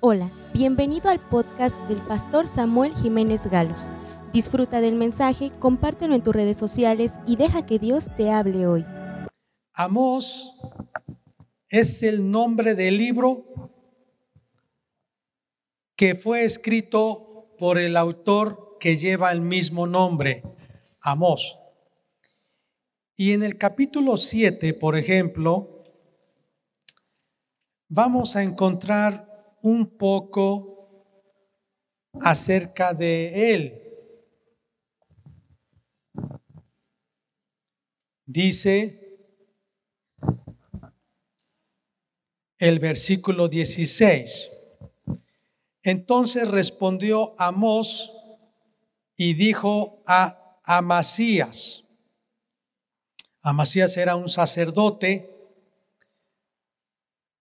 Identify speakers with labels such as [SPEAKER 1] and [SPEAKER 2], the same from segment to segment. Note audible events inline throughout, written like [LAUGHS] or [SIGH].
[SPEAKER 1] Hola, bienvenido al podcast del pastor Samuel Jiménez Galos. Disfruta del mensaje, compártelo en tus redes sociales y deja que Dios te hable hoy.
[SPEAKER 2] Amós es el nombre del libro que fue escrito por el autor que lleva el mismo nombre, Amós. Y en el capítulo 7, por ejemplo, vamos a encontrar un poco acerca de él. Dice el versículo 16. Entonces respondió Amós y dijo a Amasías. Amasías era un sacerdote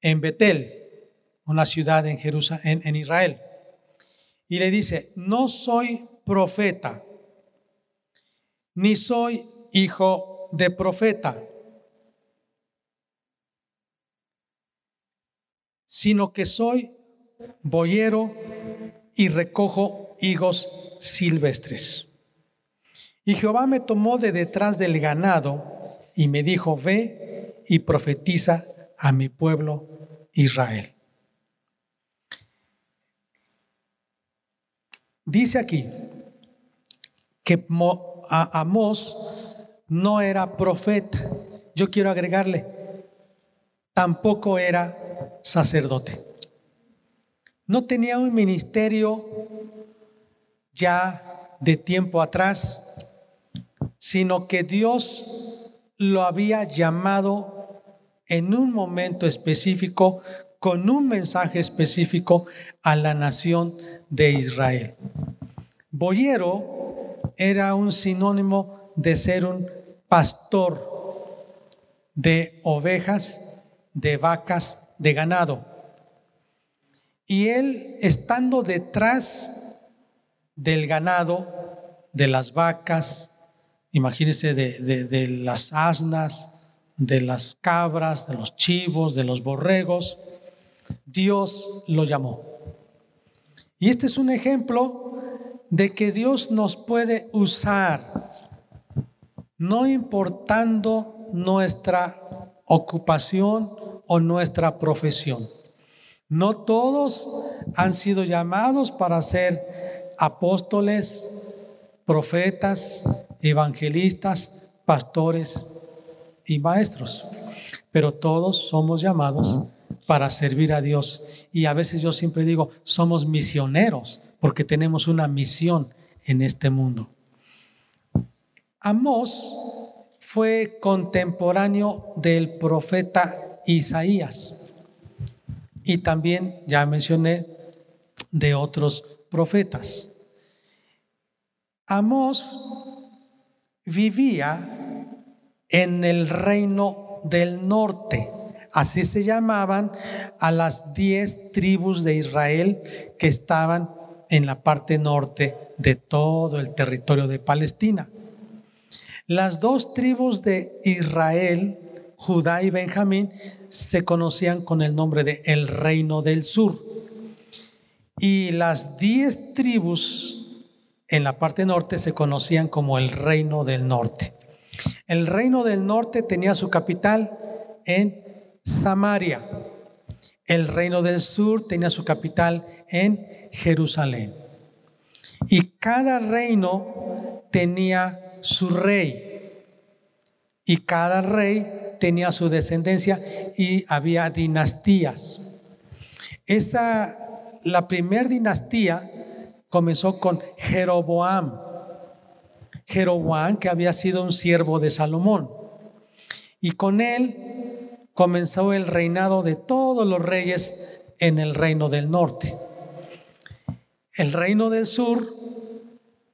[SPEAKER 2] en Betel una ciudad en, Jerusalén, en, Israel. Y le dice, no soy profeta, ni soy hijo de profeta, sino que soy boyero y recojo higos silvestres. Y Jehová me tomó de detrás del ganado y me dijo, ve y profetiza a mi pueblo Israel. Dice aquí que Amós no era profeta. Yo quiero agregarle, tampoco era sacerdote. No tenía un ministerio ya de tiempo atrás, sino que Dios lo había llamado en un momento específico, con un mensaje específico a la nación de Israel. Boyero era un sinónimo de ser un pastor de ovejas, de vacas, de ganado. Y él, estando detrás del ganado, de las vacas, imagínense de, de las asnas, de las cabras, de los chivos, de los borregos, Dios lo llamó. Y este es un ejemplo de que Dios nos puede usar, no importando nuestra ocupación o nuestra profesión. No todos han sido llamados para ser apóstoles, profetas, evangelistas, pastores y maestros, pero todos somos llamados para servir a Dios. Y a veces yo siempre digo, somos misioneros porque tenemos una misión en este mundo. Amós fue contemporáneo del profeta Isaías y también, ya mencioné, de otros profetas. Amós vivía en el reino del norte Así se llamaban a las diez tribus de Israel que estaban en la parte norte de todo el territorio de Palestina. Las dos tribus de Israel, Judá y Benjamín, se conocían con el nombre de el reino del sur. Y las diez tribus en la parte norte se conocían como el reino del norte. El reino del norte tenía su capital en Samaria. El reino del sur tenía su capital en Jerusalén. Y cada reino tenía su rey. Y cada rey tenía su descendencia y había dinastías. Esa, la primera dinastía comenzó con Jeroboam. Jeroboam, que había sido un siervo de Salomón. Y con él comenzó el reinado de todos los reyes en el reino del norte. El reino del sur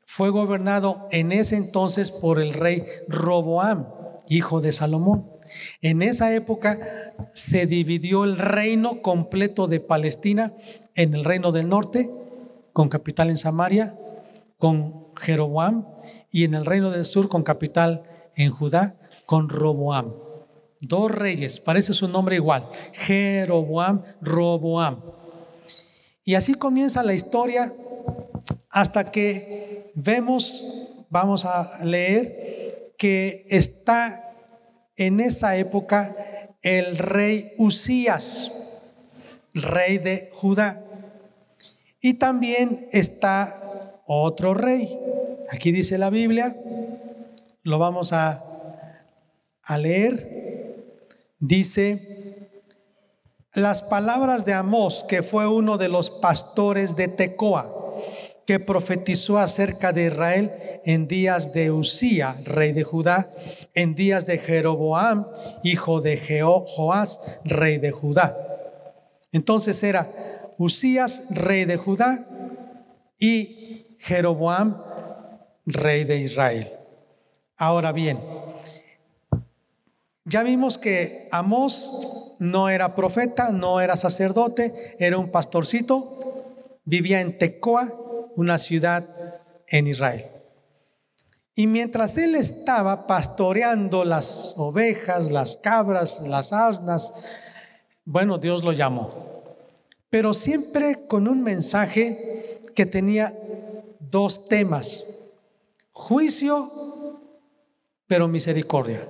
[SPEAKER 2] fue gobernado en ese entonces por el rey Roboam, hijo de Salomón. En esa época se dividió el reino completo de Palestina en el reino del norte, con capital en Samaria, con Jeroboam, y en el reino del sur, con capital en Judá, con Roboam. Dos reyes, parece su nombre igual, Jeroboam, Roboam. Y así comienza la historia hasta que vemos, vamos a leer, que está en esa época el rey Usías, rey de Judá. Y también está otro rey. Aquí dice la Biblia, lo vamos a, a leer. Dice, las palabras de Amós, que fue uno de los pastores de Tecoa, que profetizó acerca de Israel en días de Usía, rey de Judá, en días de Jeroboam, hijo de Joás, rey de Judá. Entonces era Usías, rey de Judá, y Jeroboam, rey de Israel. Ahora bien, ya vimos que Amós no era profeta, no era sacerdote, era un pastorcito, vivía en Tecoa, una ciudad en Israel. Y mientras él estaba pastoreando las ovejas, las cabras, las asnas, bueno, Dios lo llamó. Pero siempre con un mensaje que tenía dos temas. Juicio, pero misericordia.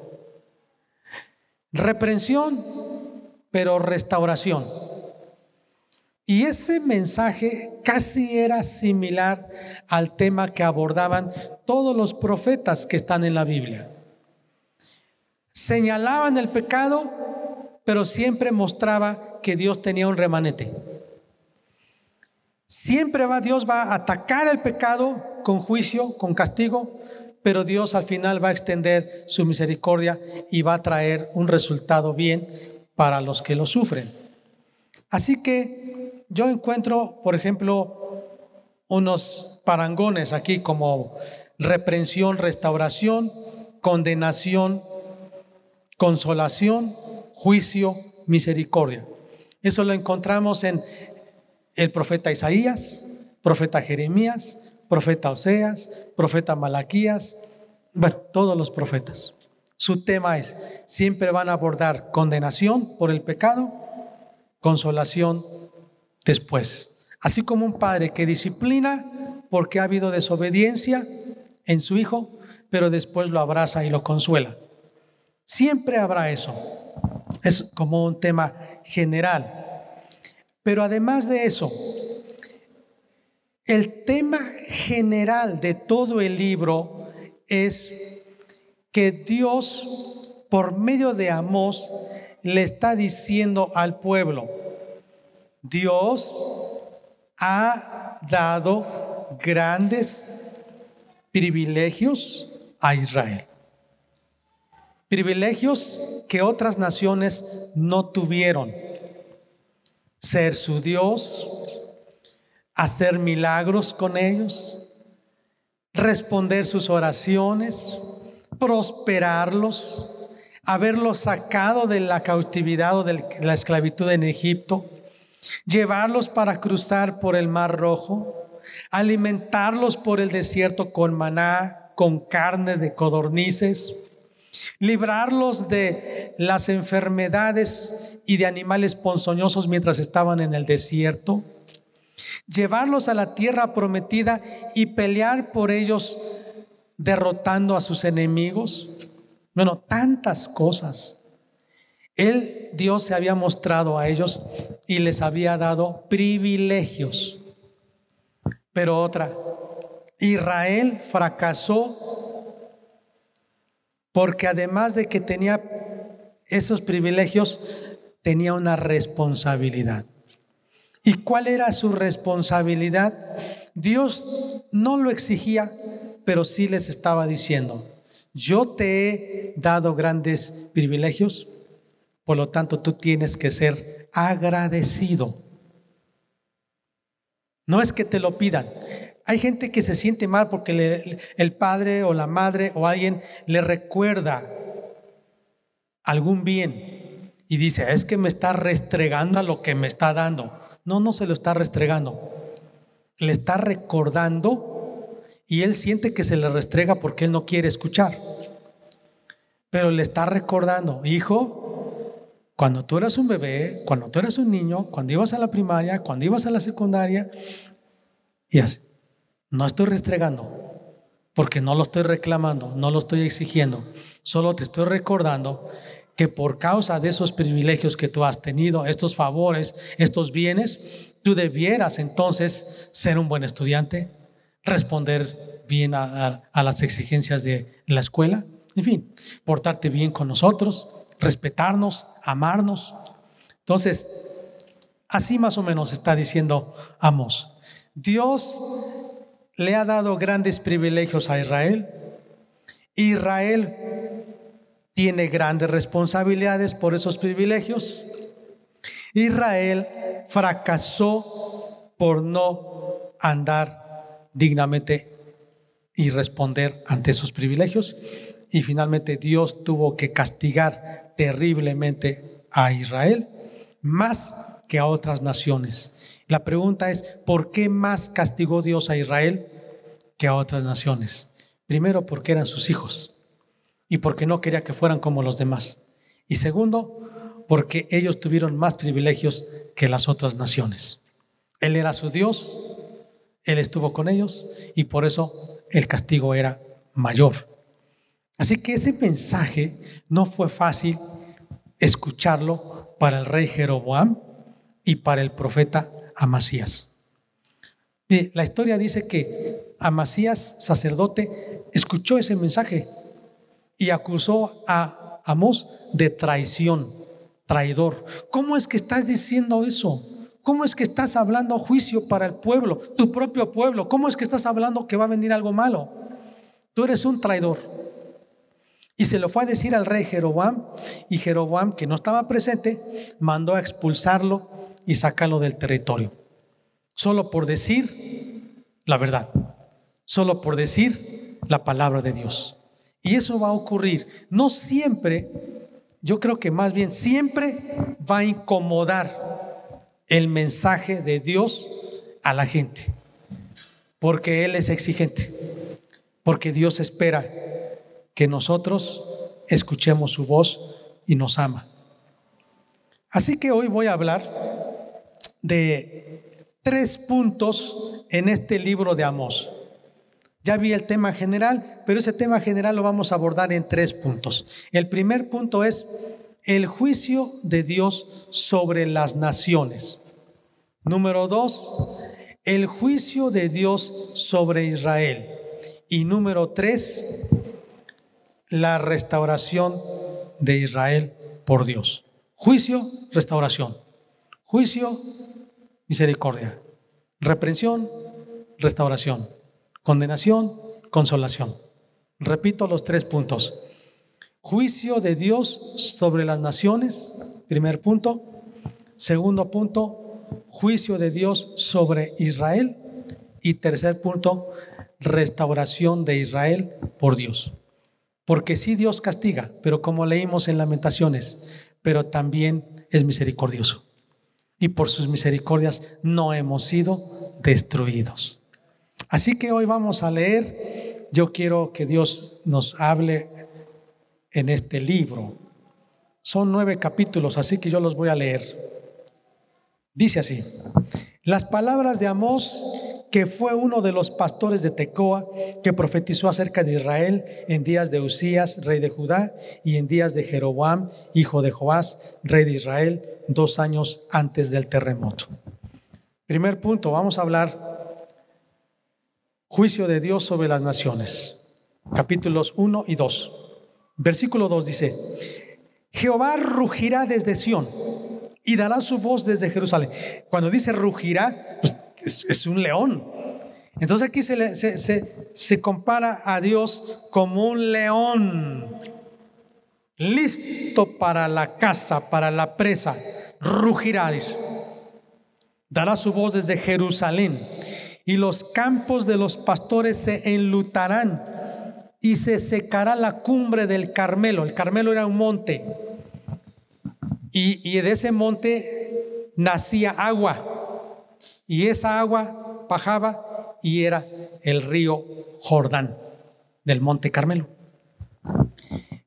[SPEAKER 2] Reprensión, pero restauración. Y ese mensaje casi era similar al tema que abordaban todos los profetas que están en la Biblia. Señalaban el pecado, pero siempre mostraba que Dios tenía un remanente. Siempre va Dios va a atacar el pecado con juicio, con castigo, pero Dios al final va a extender su misericordia y va a traer un resultado bien para los que lo sufren. Así que yo encuentro, por ejemplo, unos parangones aquí como reprensión, restauración, condenación, consolación, juicio, misericordia. Eso lo encontramos en el profeta Isaías, profeta Jeremías, profeta Oseas, profeta Malaquías, bueno, todos los profetas. Su tema es, siempre van a abordar condenación por el pecado, consolación después. Así como un padre que disciplina porque ha habido desobediencia en su hijo, pero después lo abraza y lo consuela. Siempre habrá eso. Es como un tema general. Pero además de eso, el tema general de todo el libro es que Dios, por medio de Amós, le está diciendo al pueblo, Dios ha dado grandes privilegios a Israel. Privilegios que otras naciones no tuvieron. Ser su Dios, hacer milagros con ellos, responder sus oraciones, prosperarlos, haberlos sacado de la cautividad o de la esclavitud en Egipto, llevarlos para cruzar por el Mar Rojo, alimentarlos por el desierto con maná, con carne de codornices, librarlos de las enfermedades y de animales ponzoñosos mientras estaban en el desierto, llevarlos a la tierra prometida y pelear por ellos derrotando a sus enemigos. Bueno, tantas cosas. Él, Dios se había mostrado a ellos y les había dado privilegios. Pero otra, Israel fracasó porque además de que tenía esos privilegios, tenía una responsabilidad. ¿Y cuál era su responsabilidad? Dios no lo exigía, pero sí les estaba diciendo, yo te he dado grandes privilegios, por lo tanto tú tienes que ser agradecido. No es que te lo pidan. Hay gente que se siente mal porque el padre o la madre o alguien le recuerda algún bien y dice, es que me está restregando a lo que me está dando. No, no se lo está restregando. Le está recordando y él siente que se le restrega porque él no quiere escuchar. Pero le está recordando, hijo, cuando tú eras un bebé, cuando tú eras un niño, cuando ibas a la primaria, cuando ibas a la secundaria, y así. No estoy restregando, porque no lo estoy reclamando, no lo estoy exigiendo, solo te estoy recordando que por causa de esos privilegios que tú has tenido, estos favores, estos bienes, tú debieras entonces ser un buen estudiante, responder bien a, las exigencias de la escuela, en fin, portarte bien con nosotros, respetarnos, amarnos. Entonces, así más o menos está diciendo Amos. Dios le ha dado grandes privilegios a Israel. Israel tiene grandes responsabilidades por esos privilegios. Israel fracasó por no andar dignamente y responder ante esos privilegios. Y finalmente Dios tuvo que castigar terriblemente a Israel más que a otras naciones. La pregunta es, ¿por qué más castigó Dios a Israel que a otras naciones? Primero, porque eran sus hijos y porque no quería que fueran como los demás. Y segundo, porque ellos tuvieron más privilegios que las otras naciones. Él era su Dios, Él estuvo con ellos y por eso el castigo era mayor. Así que ese mensaje no fue fácil escucharlo para el rey Jeroboam y para el profeta Amasías. la historia dice que Amasías, sacerdote, escuchó ese mensaje y acusó a Amós de traición, traidor. ¿Cómo es que estás diciendo eso? ¿Cómo es que estás hablando juicio para el pueblo, tu propio pueblo? ¿Cómo es que estás hablando que va a venir algo malo? Tú eres un traidor. Y se lo fue a decir al rey Jeroboam, y Jeroboam, que no estaba presente, mandó a expulsarlo y sacarlo del territorio. Solo por decir la verdad, solo por decir la palabra de Dios. Y eso va a ocurrir. No siempre, yo creo que más bien siempre va a incomodar el mensaje de Dios a la gente. Porque Él es exigente. Porque Dios espera que nosotros escuchemos su voz y nos ama. Así que hoy voy a hablar de tres puntos en este libro de Amós. Ya vi el tema general, pero ese tema general lo vamos a abordar en tres puntos. El primer punto es el juicio de Dios sobre las naciones. Número dos, el juicio de Dios sobre Israel. Y número tres, la restauración de Israel por Dios. Juicio, restauración. Juicio, misericordia. Reprensión, restauración. Condenación, consolación. Repito los tres puntos. Juicio de Dios sobre las naciones, primer punto. Segundo punto, juicio de Dios sobre Israel. Y tercer punto, restauración de Israel por Dios. Porque sí Dios castiga, pero como leímos en Lamentaciones, pero también es misericordioso. Y por sus misericordias no hemos sido destruidos. Así que hoy vamos a leer, yo quiero que Dios nos hable en este libro. Son nueve capítulos, así que yo los voy a leer. Dice así, las palabras de Amós, que fue uno de los pastores de Tecoa, que profetizó acerca de Israel en días de Usías, rey de Judá, y en días de Jeroboam, hijo de Joás, rey de Israel, dos años antes del terremoto. Primer punto, vamos a hablar Juicio de Dios sobre las naciones. Capítulos 1 y 2. Versículo 2 dice, Jehová rugirá desde Sión y dará su voz desde Jerusalén. Cuando dice rugirá, pues es, un león. Entonces aquí se, se, se compara a Dios como un león, listo para la caza, para la presa. Rugirá, dice. Dará su voz desde Jerusalén y los campos de los pastores se enlutarán y se secará la cumbre del Carmelo. El Carmelo era un monte y, de ese monte nacía agua y esa agua bajaba y era el río Jordán del monte Carmelo.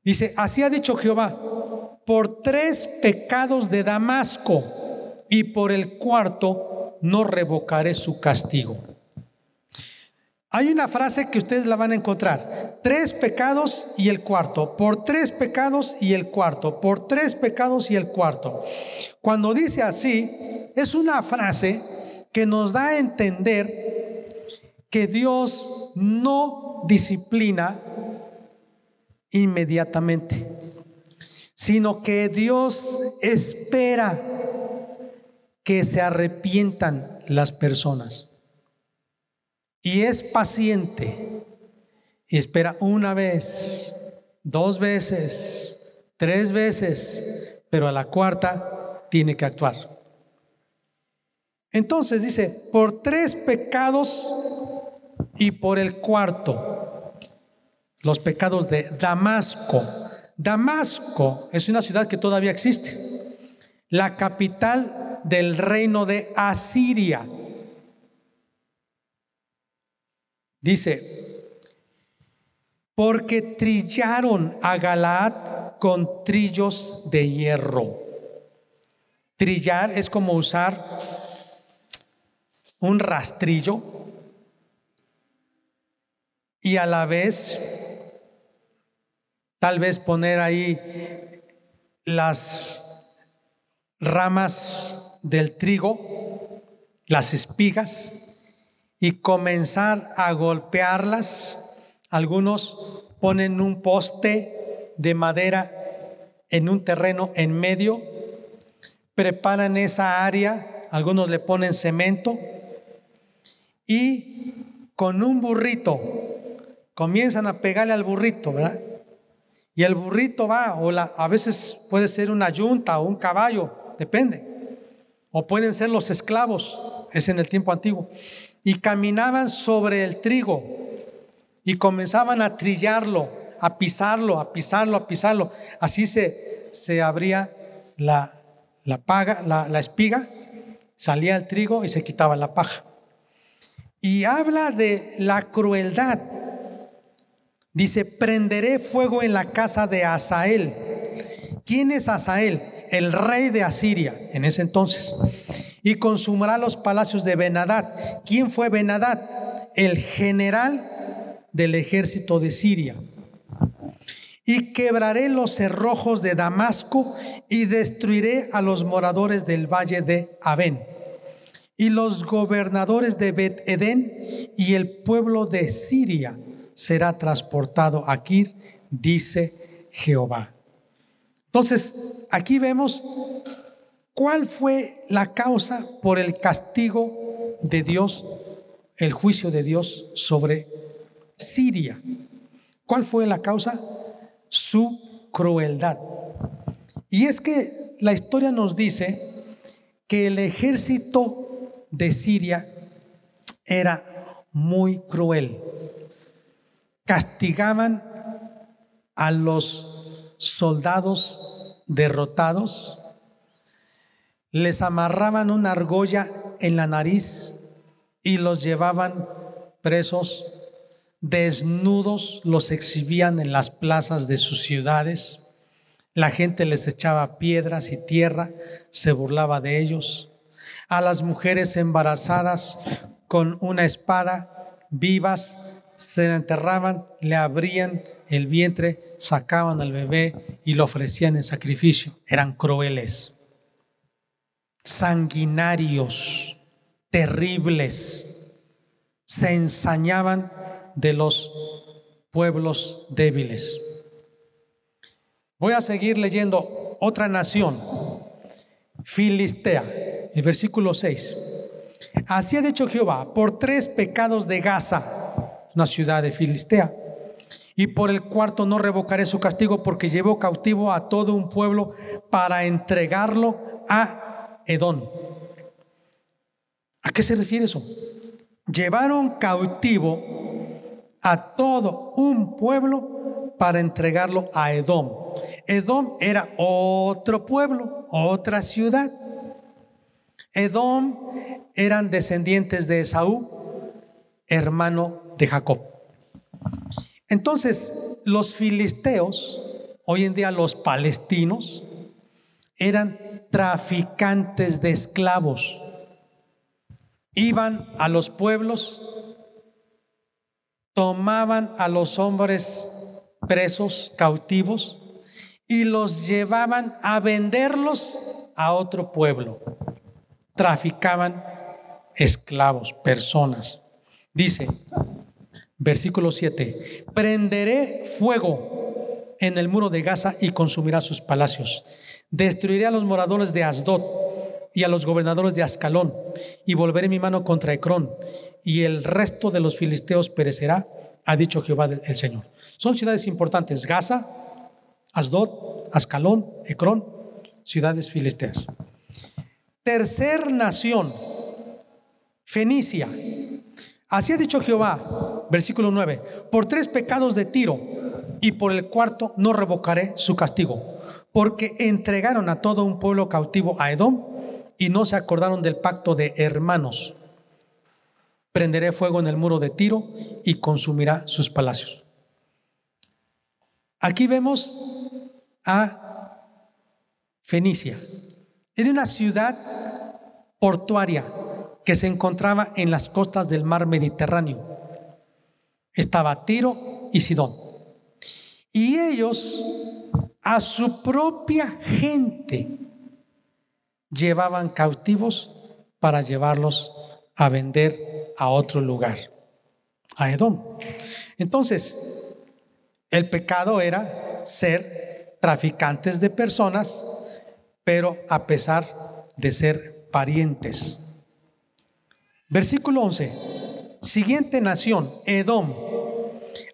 [SPEAKER 2] Dice, así ha dicho Jehová, por tres pecados de Damasco y por el cuarto no revocaré su castigo. Hay una frase que ustedes la van a encontrar. Tres pecados y el cuarto. Por tres pecados y el cuarto. Por tres pecados y el cuarto. Cuando dice así, es una frase que nos da a entender que Dios no disciplina inmediatamente, sino que Dios espera que se arrepientan las personas. Y es paciente. Y espera una vez, dos veces, tres veces, pero a la cuarta tiene que actuar. Entonces dice, por tres pecados y por el cuarto, los pecados de Damasco. Damasco es una ciudad que todavía existe, la capital del reino de Asiria. Dice, porque trillaron a Galaad con trillos de hierro. Trillar es como usar un rastrillo y a la vez tal vez poner ahí las ramas del trigo, las espigas, y comenzar a golpearlas. Algunos ponen un poste de madera en un terreno en medio, preparan esa área, algunos le ponen cemento y con un burrito comienzan a pegarle al burrito, ¿verdad? Y el burrito va, o la, a veces puede ser una yunta o un caballo, depende. O pueden ser los esclavos, es en el tiempo antiguo y caminaban sobre el trigo y comenzaban a trillarlo, a pisarlo, a pisarlo, a pisarlo. Así se, se abría la, la, paga, la, espiga, salía el trigo y se quitaba la paja. Y habla de la crueldad. Dice, prenderé fuego en la casa de Asael. ¿Quién es Asael? El rey de Asiria en ese entonces y consumirá los palacios de Benadad. ¿Quién fue Benadad? El general del ejército de Siria. Y quebraré los cerrojos de Damasco y destruiré a los moradores del valle de Abén y los gobernadores de Bet Edén y el pueblo de Siria será transportado a Kir, dice Jehová. Entonces, aquí vemos ¿Cuál fue la causa por el castigo de Dios, el juicio de Dios sobre Siria? ¿Cuál fue la causa? Su crueldad. Y es que la historia nos dice que el ejército de Siria era muy cruel. Castigaban a los soldados derrotados les amarraban una argolla en la nariz y los llevaban presos, desnudos, los exhibían en las plazas de sus ciudades. La gente les echaba piedras y tierra, se burlaba de ellos. A las mujeres embarazadas con una espada vivas se enterraban, le abrían el vientre, sacaban al bebé y lo ofrecían en sacrificio. Eran crueles sanguinarios, terribles, se ensañaban de los pueblos débiles. Voy a seguir leyendo otra nación, Filistea, el versículo 6. Así ha dicho Jehová, por tres pecados de Gaza, una ciudad de Filistea, y por el cuarto no revocaré su castigo porque llevó cautivo a todo un pueblo para entregarlo a Edón. ¿A qué se refiere eso? Llevaron cautivo a todo un pueblo para entregarlo a Edom. Edom era otro pueblo, otra ciudad. Edom eran descendientes de Esaú, hermano de Jacob. Entonces, los filisteos, hoy en día los palestinos, eran traficantes de esclavos. Iban a los pueblos, tomaban a los hombres presos, cautivos, y los llevaban a venderlos a otro pueblo. Traficaban esclavos, personas. Dice, versículo 7, prenderé fuego en el muro de Gaza y consumirá sus palacios. Destruiré a los moradores de Asdod y a los gobernadores de Ascalón, y volveré mi mano contra Ecrón, y el resto de los filisteos perecerá, ha dicho Jehová el Señor. Son ciudades importantes, Gaza, Asdod, Ascalón, Ecrón, ciudades filisteas. Tercer nación, Fenicia. Así ha dicho Jehová, versículo 9, por tres pecados de Tiro y por el cuarto no revocaré su castigo, porque entregaron a todo un pueblo cautivo a Edom y no se acordaron del pacto de hermanos. Prenderé fuego en el muro de Tiro y consumirá sus palacios. Aquí vemos a Fenicia. Era una ciudad portuaria que se encontraba en las costas del mar Mediterráneo. Estaba Tiro y Sidón. Y ellos a su propia gente llevaban cautivos para llevarlos a vender a otro lugar, a Edom. Entonces, el pecado era ser traficantes de personas, pero a pesar de ser parientes. Versículo 11. Siguiente nación, Edom.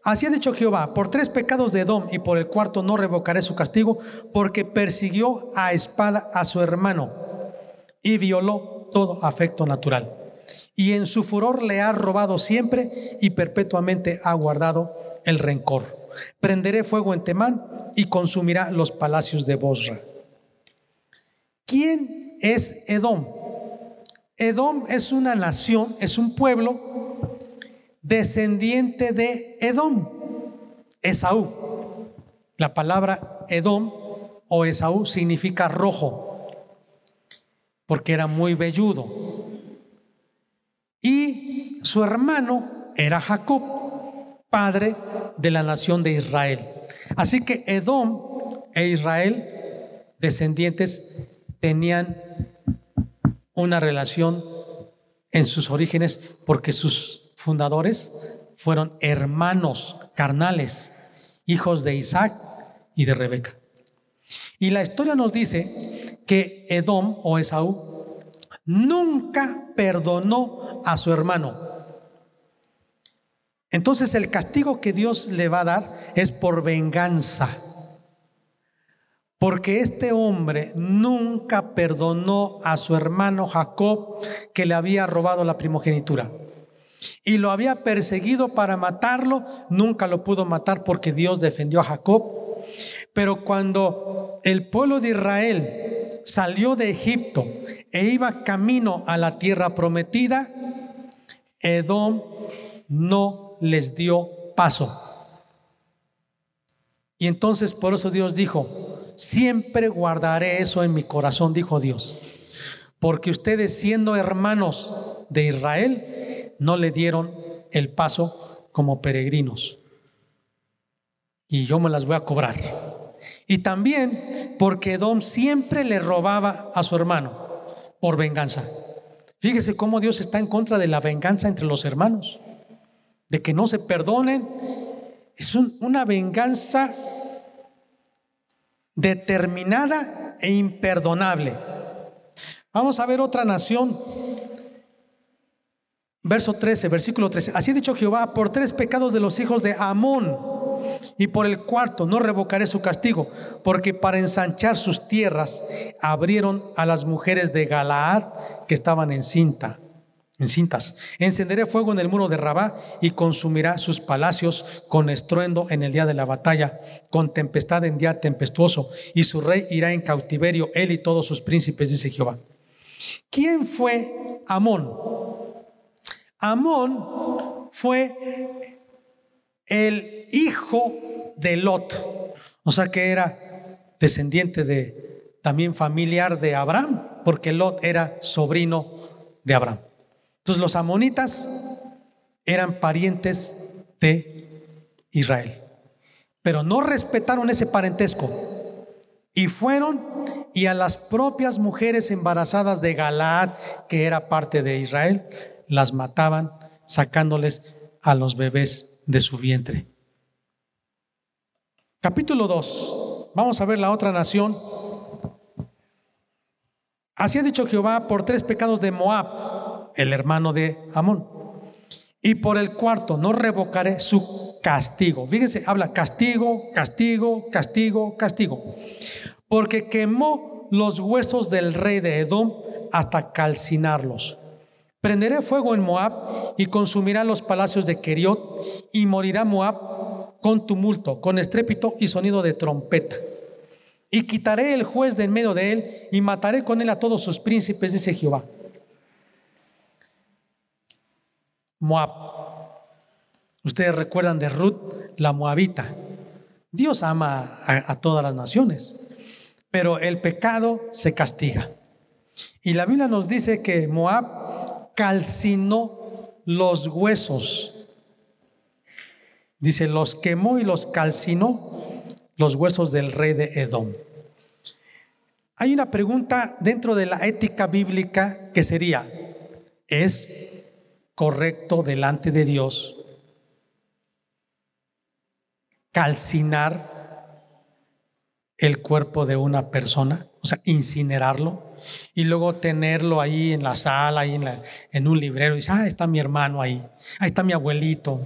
[SPEAKER 2] Así ha dicho Jehová, por tres pecados de Edom y por el cuarto no revocaré su castigo, porque persiguió a espada a su hermano y violó todo afecto natural. Y en su furor le ha robado siempre y perpetuamente ha guardado el rencor. Prenderé fuego en Temán y consumirá los palacios de Bosra. ¿Quién es Edom? Edom es una nación, es un pueblo descendiente de Edom, Esaú. La palabra Edom o Esaú significa rojo, porque era muy velludo. Y su hermano era Jacob, padre de la nación de Israel. Así que Edom e Israel, descendientes, tenían una relación en sus orígenes porque sus fundadores fueron hermanos carnales, hijos de Isaac y de Rebeca. Y la historia nos dice que Edom o Esaú nunca perdonó a su hermano. Entonces el castigo que Dios le va a dar es por venganza. Porque este hombre nunca perdonó a su hermano Jacob que le había robado la primogenitura. Y lo había perseguido para matarlo, nunca lo pudo matar porque Dios defendió a Jacob. Pero cuando el pueblo de Israel salió de Egipto e iba camino a la tierra prometida, Edom no les dio paso. Y entonces por eso Dios dijo, Siempre guardaré eso en mi corazón, dijo Dios. Porque ustedes siendo hermanos de Israel, no le dieron el paso como peregrinos. Y yo me las voy a cobrar. Y también porque Edom siempre le robaba a su hermano por venganza. Fíjese cómo Dios está en contra de la venganza entre los hermanos, de que no se perdonen. Es una venganza determinada e imperdonable. Vamos a ver otra nación. Verso 13, versículo 13. Así ha dicho Jehová, por tres pecados de los hijos de Amón y por el cuarto no revocaré su castigo, porque para ensanchar sus tierras abrieron a las mujeres de Galaad que estaban en cinta en cintas. Encenderé fuego en el muro de Rabá y consumirá sus palacios con estruendo en el día de la batalla, con tempestad en día tempestuoso, y su rey irá en cautiverio, él y todos sus príncipes, dice Jehová. ¿Quién fue Amón? Amón fue el hijo de Lot, o sea que era descendiente de, también familiar de Abraham, porque Lot era sobrino de Abraham. Entonces los amonitas eran parientes de Israel, pero no respetaron ese parentesco y fueron y a las propias mujeres embarazadas de Galaad, que era parte de Israel, las mataban sacándoles a los bebés de su vientre. Capítulo 2. Vamos a ver la otra nación. Así ha dicho Jehová por tres pecados de Moab, el hermano de Amón. Y por el cuarto, no revocaré su castigo. Fíjense, habla castigo, castigo, castigo, castigo. Porque quemó los huesos del rey de Edom hasta calcinarlos. Prenderé fuego en Moab y consumirá los palacios de Keriot y morirá Moab con tumulto, con estrépito y sonido de trompeta. Y quitaré el juez de en medio de él y mataré con él a todos sus príncipes, dice Jehová. Moab. Ustedes recuerdan de Ruth, la moabita. Dios ama a, a todas las naciones, pero el pecado se castiga. Y la Biblia nos dice que Moab calcinó los huesos. Dice, los quemó y los calcinó los huesos del rey de Edom. Hay una pregunta dentro de la ética bíblica que sería, ¿es correcto delante de Dios calcinar el cuerpo de una persona, o sea, incinerarlo, y luego tenerlo ahí en la sala, ahí en, en un librero, y dice, ah, está mi hermano ahí, ahí está mi abuelito.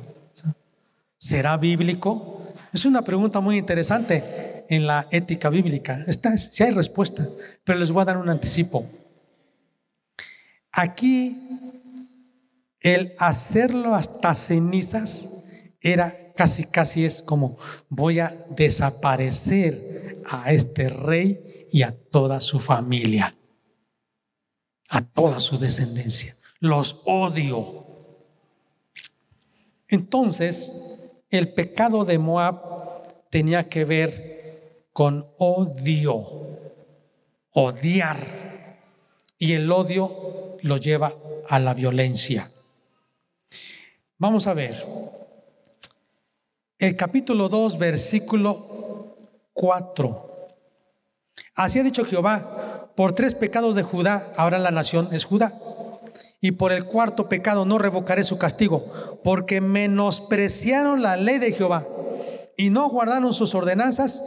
[SPEAKER 2] ¿Será bíblico? Es una pregunta muy interesante en la ética bíblica. Esta si hay respuesta, pero les voy a dar un anticipo. Aquí el hacerlo hasta cenizas era casi, casi es como voy a desaparecer a este rey y a toda su familia, a toda su descendencia. Los odio. Entonces, el pecado de Moab tenía que ver con odio, odiar. Y el odio lo lleva a la violencia. Vamos a ver. El capítulo 2, versículo 4. Así ha dicho Jehová, por tres pecados de Judá, ahora la nación es Judá. Y por el cuarto pecado no revocaré su castigo, porque menospreciaron la ley de Jehová y no guardaron sus ordenanzas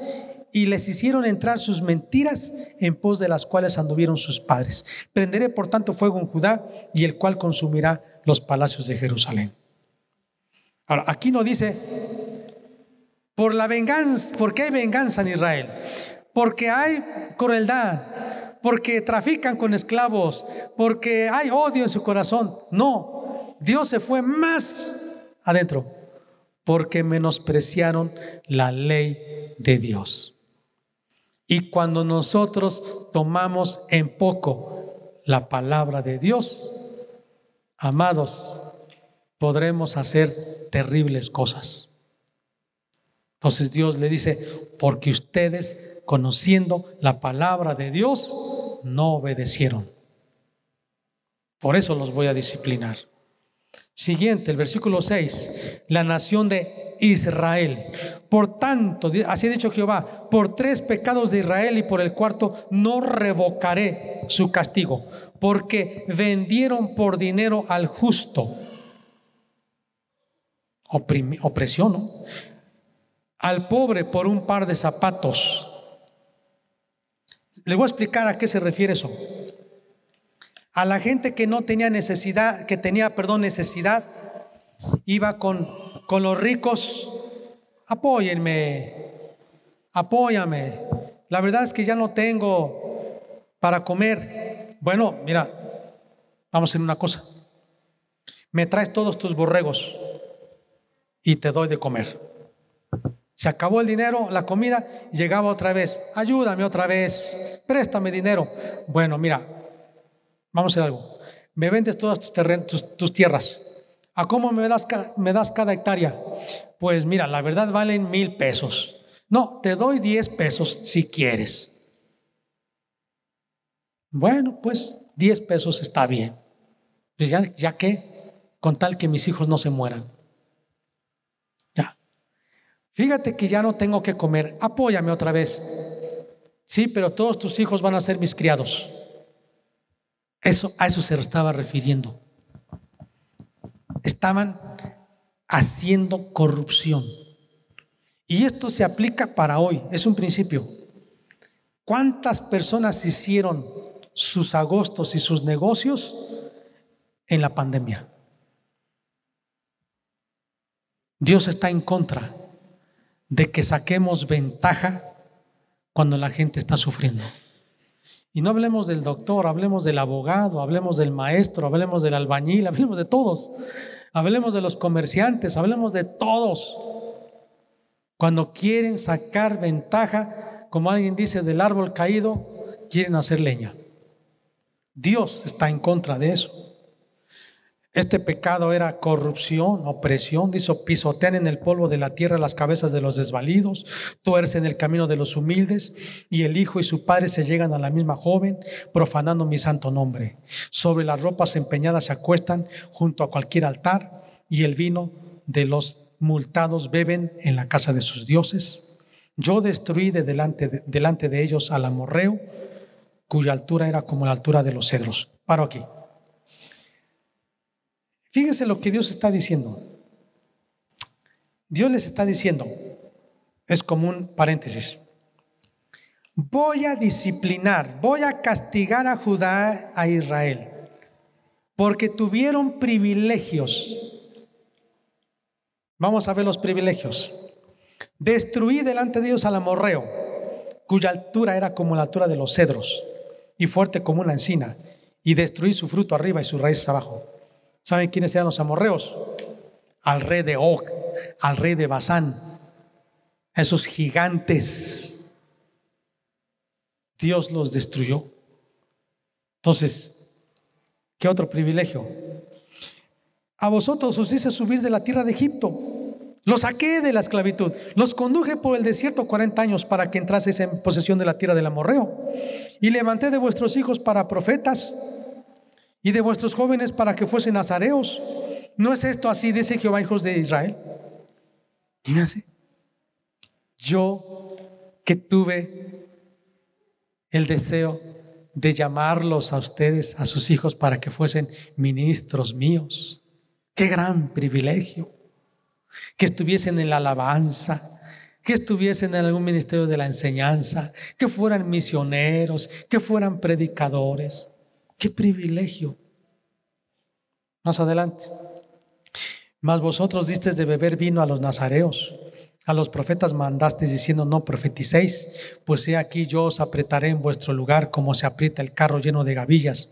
[SPEAKER 2] y les hicieron entrar sus mentiras en pos de las cuales anduvieron sus padres. Prenderé por tanto fuego en Judá y el cual consumirá los palacios de Jerusalén. Ahora, aquí no dice, por la venganza, porque hay venganza en Israel, porque hay crueldad, porque trafican con esclavos, porque hay odio en su corazón. No, Dios se fue más adentro, porque menospreciaron la ley de Dios. Y cuando nosotros tomamos en poco la palabra de Dios, amados, podremos hacer terribles cosas. Entonces Dios le dice, porque ustedes, conociendo la palabra de Dios, no obedecieron. Por eso los voy a disciplinar. Siguiente, el versículo 6, la nación de Israel. Por tanto, así ha dicho Jehová, por tres pecados de Israel y por el cuarto no revocaré su castigo, porque vendieron por dinero al justo opresión. Al pobre por un par de zapatos. Le voy a explicar a qué se refiere eso. A la gente que no tenía necesidad, que tenía, perdón, necesidad, iba con, con los ricos, apóyenme, apóyame. La verdad es que ya no tengo para comer. Bueno, mira, vamos a hacer una cosa. Me traes todos tus borregos y te doy de comer. Se acabó el dinero, la comida, llegaba otra vez, ayúdame otra vez, préstame dinero. Bueno, mira, vamos a hacer algo. Me vendes todas tus, tus, tierras. ¿A cómo me das, cada hectárea? Pues mira, la verdad valen mil pesos. No, te doy diez pesos si quieres. Bueno, pues 10 pesos está bien. Pues ya, ya que, con tal que mis hijos no se mueran. Fíjate que ya no tengo que comer. Apóyame otra vez. Sí, pero todos tus hijos van a ser mis criados. Eso, a eso se estaba refiriendo. Estaban haciendo corrupción. Y esto se aplica para hoy, es un principio. ¿Cuántas personas hicieron sus agostos y sus negocios en la pandemia? Dios está en contra de que saquemos ventaja cuando la gente está sufriendo. Y no hablemos del doctor, hablemos del abogado, hablemos del maestro, hablemos del albañil, [LAUGHS] hablemos de todos. Hablemos de los comerciantes, hablemos de todos. Cuando quieren sacar ventaja, como alguien dice, del árbol caído, quieren hacer leña. Dios está en contra de eso. Este pecado era corrupción, opresión, dice, pisotean en el polvo de la tierra las cabezas de los desvalidos, tuercen el camino de los humildes, y el hijo y su padre se llegan a la misma joven, profanando mi santo nombre. Sobre las ropas empeñadas se acuestan junto a cualquier altar, y el vino de los multados beben en la casa de sus dioses. Yo destruí de delante, de, delante de ellos al amorreo, cuya altura era como la altura de los cedros. Paro aquí. Fíjense lo que Dios está diciendo. Dios les está diciendo, es como un paréntesis, voy a disciplinar, voy a castigar a Judá, a Israel, porque tuvieron privilegios Vamos a ver los privilegios. Destruí delante de Dios al amorreo, cuya altura era como la altura de los cedros y fuerte como una encina, y destruí su fruto arriba y sus raíces abajo. ¿Saben quiénes eran los amorreos? Al rey de Og, al rey de Basán, esos gigantes. Dios los destruyó. Entonces, ¿qué otro privilegio? A vosotros os hice subir de la tierra de Egipto. Los saqué de la esclavitud. Los conduje por el desierto 40 años para que entraseis en posesión de la tierra del amorreo. Y levanté de vuestros hijos para profetas y de vuestros jóvenes para que fuesen nazareos. ¿No es esto así, dice Jehová, hijos de Israel? Fíjense, yo que tuve el deseo de llamarlos a ustedes, a sus hijos, para que fuesen ministros míos. Qué gran privilegio. Que estuviesen en la alabanza, que estuviesen en algún ministerio de la enseñanza, que fueran misioneros, que fueran predicadores. Qué privilegio. Más adelante. Mas vosotros disteis de beber vino a los nazareos. A los profetas mandasteis diciendo, no profeticéis, pues he aquí yo os apretaré en vuestro lugar como se aprieta el carro lleno de gavillas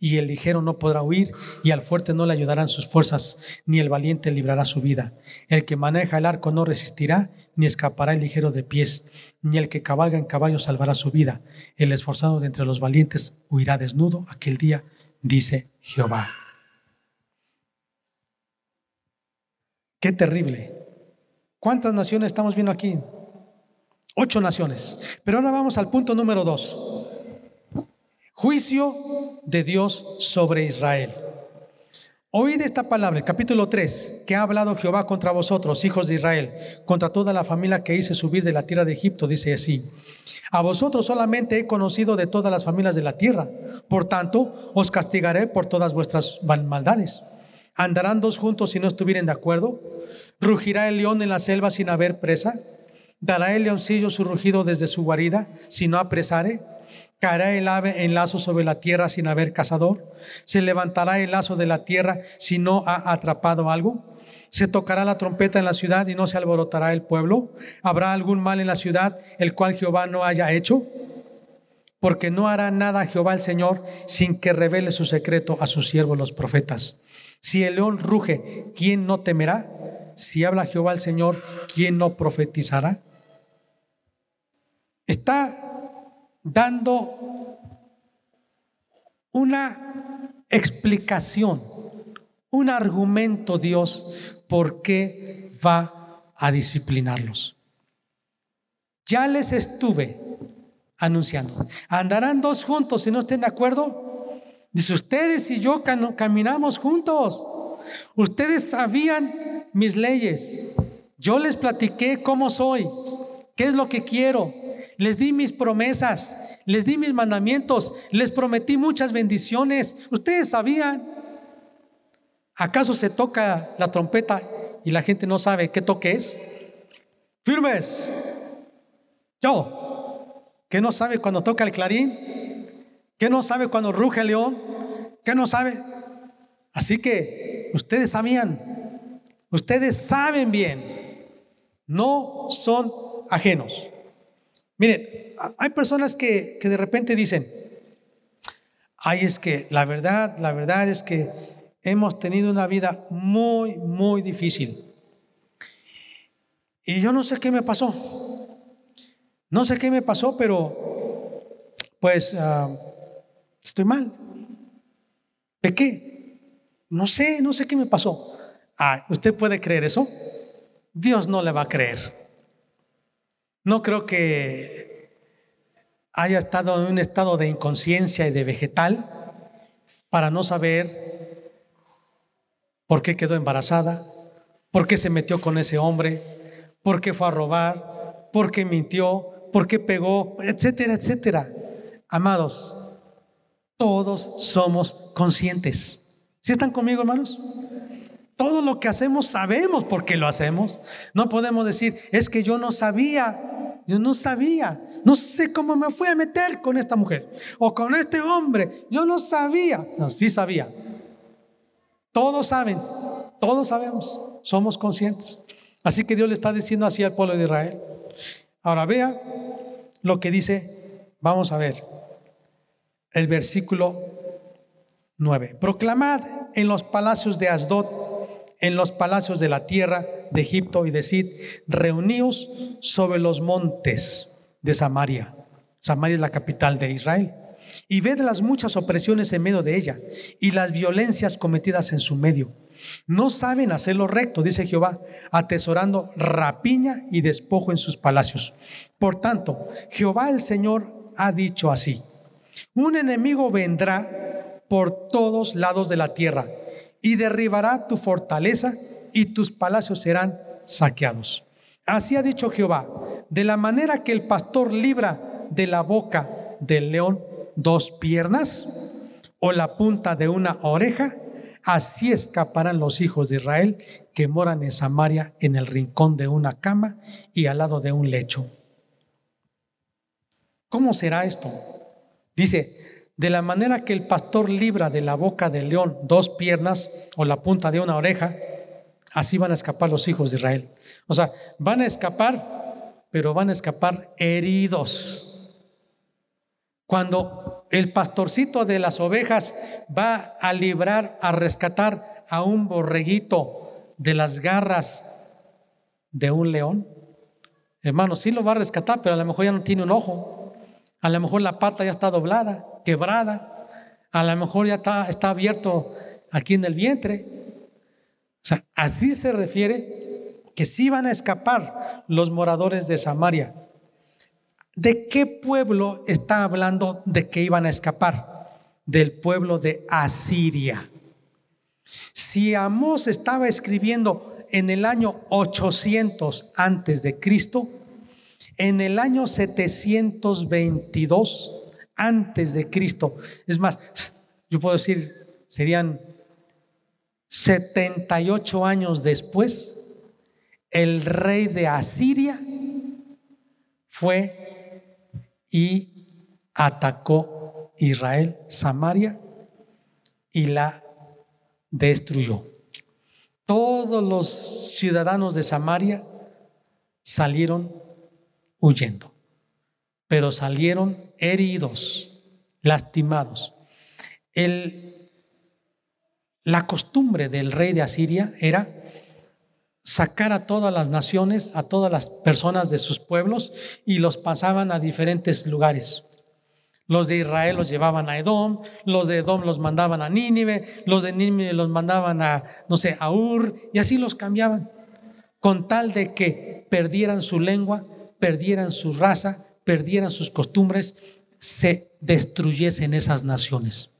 [SPEAKER 2] y el ligero no podrá huir, y al fuerte no le ayudarán sus fuerzas, ni el valiente librará su vida. El que maneja el arco no resistirá, ni escapará el ligero de pies, ni el que cabalga en caballo salvará su vida. El esforzado de entre los valientes huirá desnudo aquel día, dice Jehová. Qué terrible. ¿Cuántas naciones estamos viendo aquí? Ocho naciones. Pero ahora vamos al punto número dos. Juicio de Dios sobre Israel. Oíd esta palabra, capítulo 3, que ha hablado Jehová contra vosotros, hijos de Israel, contra toda la familia que hice subir de la tierra de Egipto, dice así. A vosotros solamente he conocido de todas las familias de la tierra, por tanto os castigaré por todas vuestras maldades. ¿Andarán dos juntos si no estuvieren de acuerdo? ¿Rugirá el león en la selva sin haber presa? ¿Dará el leoncillo su rugido desde su guarida si no apresare? ¿Caerá el ave en lazo sobre la tierra sin haber cazador? ¿Se levantará el lazo de la tierra si no ha atrapado algo? ¿Se tocará la trompeta en la ciudad y no se alborotará el pueblo? ¿Habrá algún mal en la ciudad el cual Jehová no haya hecho? Porque no hará nada Jehová el Señor sin que revele su secreto a sus siervos los profetas. Si el león ruge, ¿quién no temerá? Si habla Jehová el Señor, ¿quién no profetizará? Está dando una explicación, un argumento Dios por qué va a disciplinarlos. Ya les estuve anunciando. ¿Andarán dos juntos si no estén de acuerdo? Dice, ustedes y yo caminamos juntos. Ustedes sabían mis leyes. Yo les platiqué cómo soy, qué es lo que quiero. Les di mis promesas, les di mis mandamientos, les prometí muchas bendiciones. Ustedes sabían. ¿Acaso se toca la trompeta y la gente no sabe qué toque es? Firmes. Yo, que no sabe cuando toca el clarín, que no sabe cuando ruge el león, que no sabe. Así que ustedes sabían, ustedes saben bien, no son ajenos. Miren, hay personas que, que de repente dicen, ay, es que la verdad, la verdad es que hemos tenido una vida muy, muy difícil. Y yo no sé qué me pasó. No sé qué me pasó, pero pues ah, estoy mal. Pequé. No sé, no sé qué me pasó. Ah, ¿usted puede creer eso? Dios no le va a creer. No creo que haya estado en un estado de inconsciencia y de vegetal para no saber por qué quedó embarazada, por qué se metió con ese hombre, por qué fue a robar, por qué mintió, por qué pegó, etcétera, etcétera. Amados, todos somos conscientes. ¿Sí están conmigo, hermanos? Todo lo que hacemos sabemos por qué lo hacemos. No podemos decir, es que yo no sabía, yo no sabía, no sé cómo me fui a meter con esta mujer o con este hombre, yo no sabía. No, sí sabía. Todos saben, todos sabemos, somos conscientes. Así que Dios le está diciendo así al pueblo de Israel. Ahora vea lo que dice, vamos a ver, el versículo 9. Proclamad en los palacios de Asdod, en los palacios de la tierra de Egipto y de Sid, reuníos sobre los montes de Samaria. Samaria es la capital de Israel. Y ved las muchas opresiones en medio de ella y las violencias cometidas en su medio no saben hacer lo recto, dice Jehová, atesorando rapiña y despojo en sus palacios. Por tanto, Jehová el Señor ha dicho así, un enemigo vendrá por todos lados de la tierra y derribará tu fortaleza y tus palacios serán saqueados. Así ha dicho Jehová, de la manera que el pastor libra de la boca del león dos piernas o la punta de una oreja, Así escaparán los hijos de Israel que moran en Samaria en el rincón de una cama y al lado de un lecho. ¿Cómo será esto? Dice, de la manera que el pastor libra de la boca del león dos piernas o la punta de una oreja, así van a escapar los hijos de Israel. O sea, van a escapar, pero van a escapar heridos. Cuando el pastorcito de las ovejas va a librar, a rescatar a un borreguito de las garras de un león, hermano, sí lo va a rescatar, pero a lo mejor ya no tiene un ojo, a lo mejor la pata ya está doblada, quebrada, a lo mejor ya está, abierto aquí en el vientre. O sea, así se refiere que sí van a escapar los moradores de Samaria ¿De qué pueblo está hablando de que iban a escapar? Del pueblo de Asiria. Si Amós estaba escribiendo en el año 800 antes de Cristo, en el año 722 antes de Cristo, es más, yo puedo decir, serían 78 años después, el rey de Asiria fue y atacó Israel, Samaria, y la destruyó. Todos los ciudadanos de Samaria salieron huyendo, pero salieron heridos, lastimados. El, la costumbre del rey de Asiria era sacar a todas las naciones, a todas las personas de sus pueblos y los pasaban a diferentes lugares. Los de Israel los llevaban a Edom, los de Edom los mandaban a Nínive, los de Nínive los mandaban a, no sé, a Ur, y así los cambiaban, con tal de que perdieran su lengua, perdieran su raza, perdieran sus costumbres, se destruyesen esas naciones.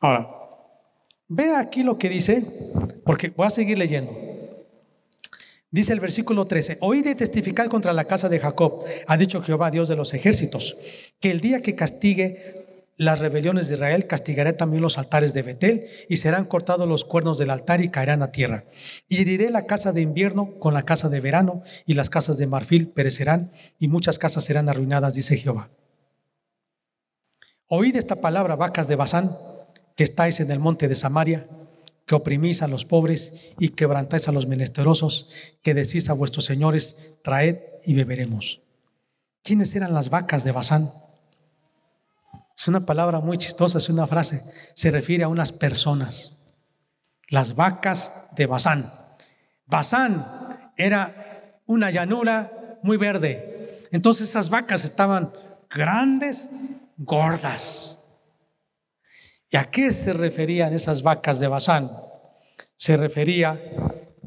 [SPEAKER 2] Ahora, vea aquí lo que dice, porque voy a seguir leyendo. Dice el versículo 13, oíd y testificad contra la casa de Jacob, ha dicho Jehová, Dios de los ejércitos, que el día que castigue las rebeliones de Israel, castigaré también los altares de Betel, y serán cortados los cuernos del altar y caerán a tierra. Y heriré la casa de invierno con la casa de verano, y las casas de marfil perecerán, y muchas casas serán arruinadas, dice Jehová. Oíd esta palabra, vacas de Bazán, que estáis en el monte de Samaria, que oprimís a los pobres y quebrantáis a los menesterosos, que decís a vuestros señores, traed y beberemos. ¿Quiénes eran las vacas de Bazán? Es una palabra muy chistosa, es una frase. Se refiere a unas personas. Las vacas de Bazán. Bazán era una llanura muy verde. Entonces esas vacas estaban grandes, gordas. ¿Y a qué se referían esas vacas de Bazán? Se refería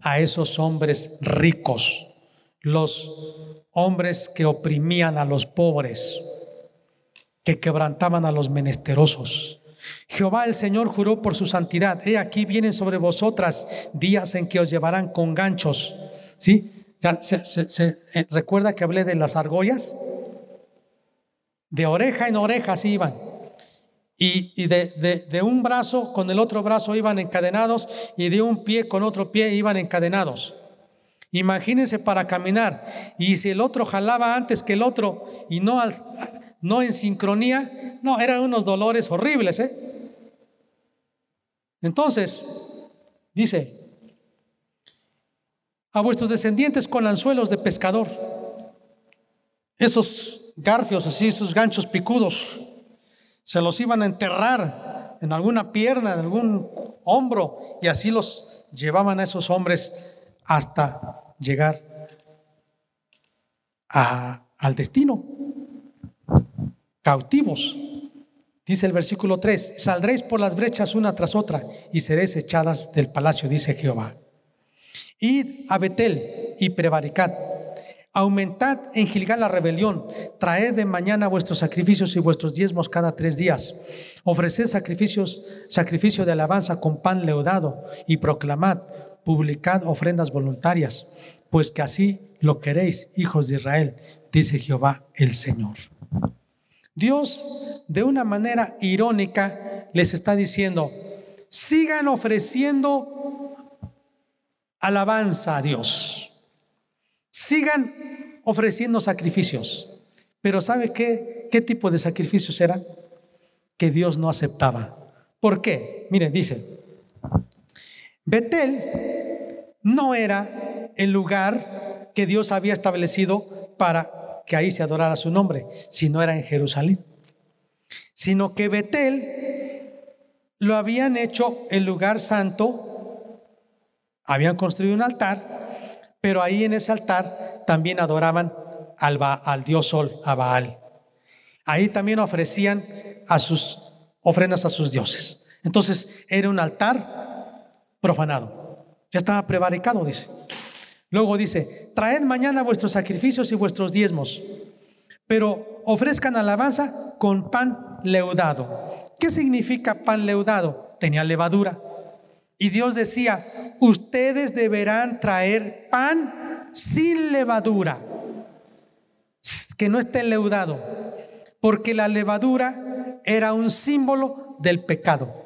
[SPEAKER 2] a esos hombres ricos, los hombres que oprimían a los pobres que quebrantaban a los menesterosos. Jehová el Señor juró por su santidad. He aquí vienen sobre vosotras días en que os llevarán con ganchos. ¿Sí? Ya se, eh, recuerda que hablé de las argollas. De oreja en oreja así iban. Y, de, de, un brazo con el otro brazo iban encadenados y de un pie con otro pie iban encadenados. Imagínense para caminar. Y si el otro jalaba antes que el otro y no al, no en sincronía, no, eran unos dolores horribles. ¿eh? Entonces, dice, a vuestros descendientes con anzuelos de pescador, esos garfios así, esos ganchos picudos, se los iban a enterrar en alguna pierna, en algún hombro, y así los llevaban a esos hombres hasta llegar al destino cautivos. Dice el versículo 3, saldréis por las brechas una tras otra y seréis echadas del palacio, dice Jehová. Id a Betel y prevaricad. Aumentad en Gilgal la rebelión. Traed de mañana vuestros sacrificios y vuestros diezmos cada tres días. Ofreced sacrificios, sacrificio de alabanza con pan leudado y proclamad, publicad ofrendas voluntarias, pues que así lo queréis, hijos de Israel, dice Jehová el Señor. Dios, de una manera irónica, les está diciendo, sigan ofreciendo alabanza a Dios. Sigan ofreciendo sacrificios. Pero ¿sabe qué? ¿Qué tipo de sacrificios eran? Que Dios no aceptaba. ¿Por qué? Miren, dice, Betel no era el lugar que Dios había establecido para que ahí se adorara su nombre, si no era en Jerusalén, sino que Betel lo habían hecho el lugar santo, habían construido un altar, pero ahí en ese altar también adoraban al, al dios Sol, a Baal. Ahí también ofrecían a sus ofrendas a sus dioses. Entonces era un altar profanado. Ya estaba prevaricado, dice. Luego dice, traed mañana vuestros sacrificios y vuestros diezmos, pero ofrezcan alabanza con pan leudado. ¿Qué significa pan leudado? Tenía levadura. Y Dios decía, ustedes deberán traer pan sin levadura, que no esté leudado, porque la levadura era un símbolo del pecado.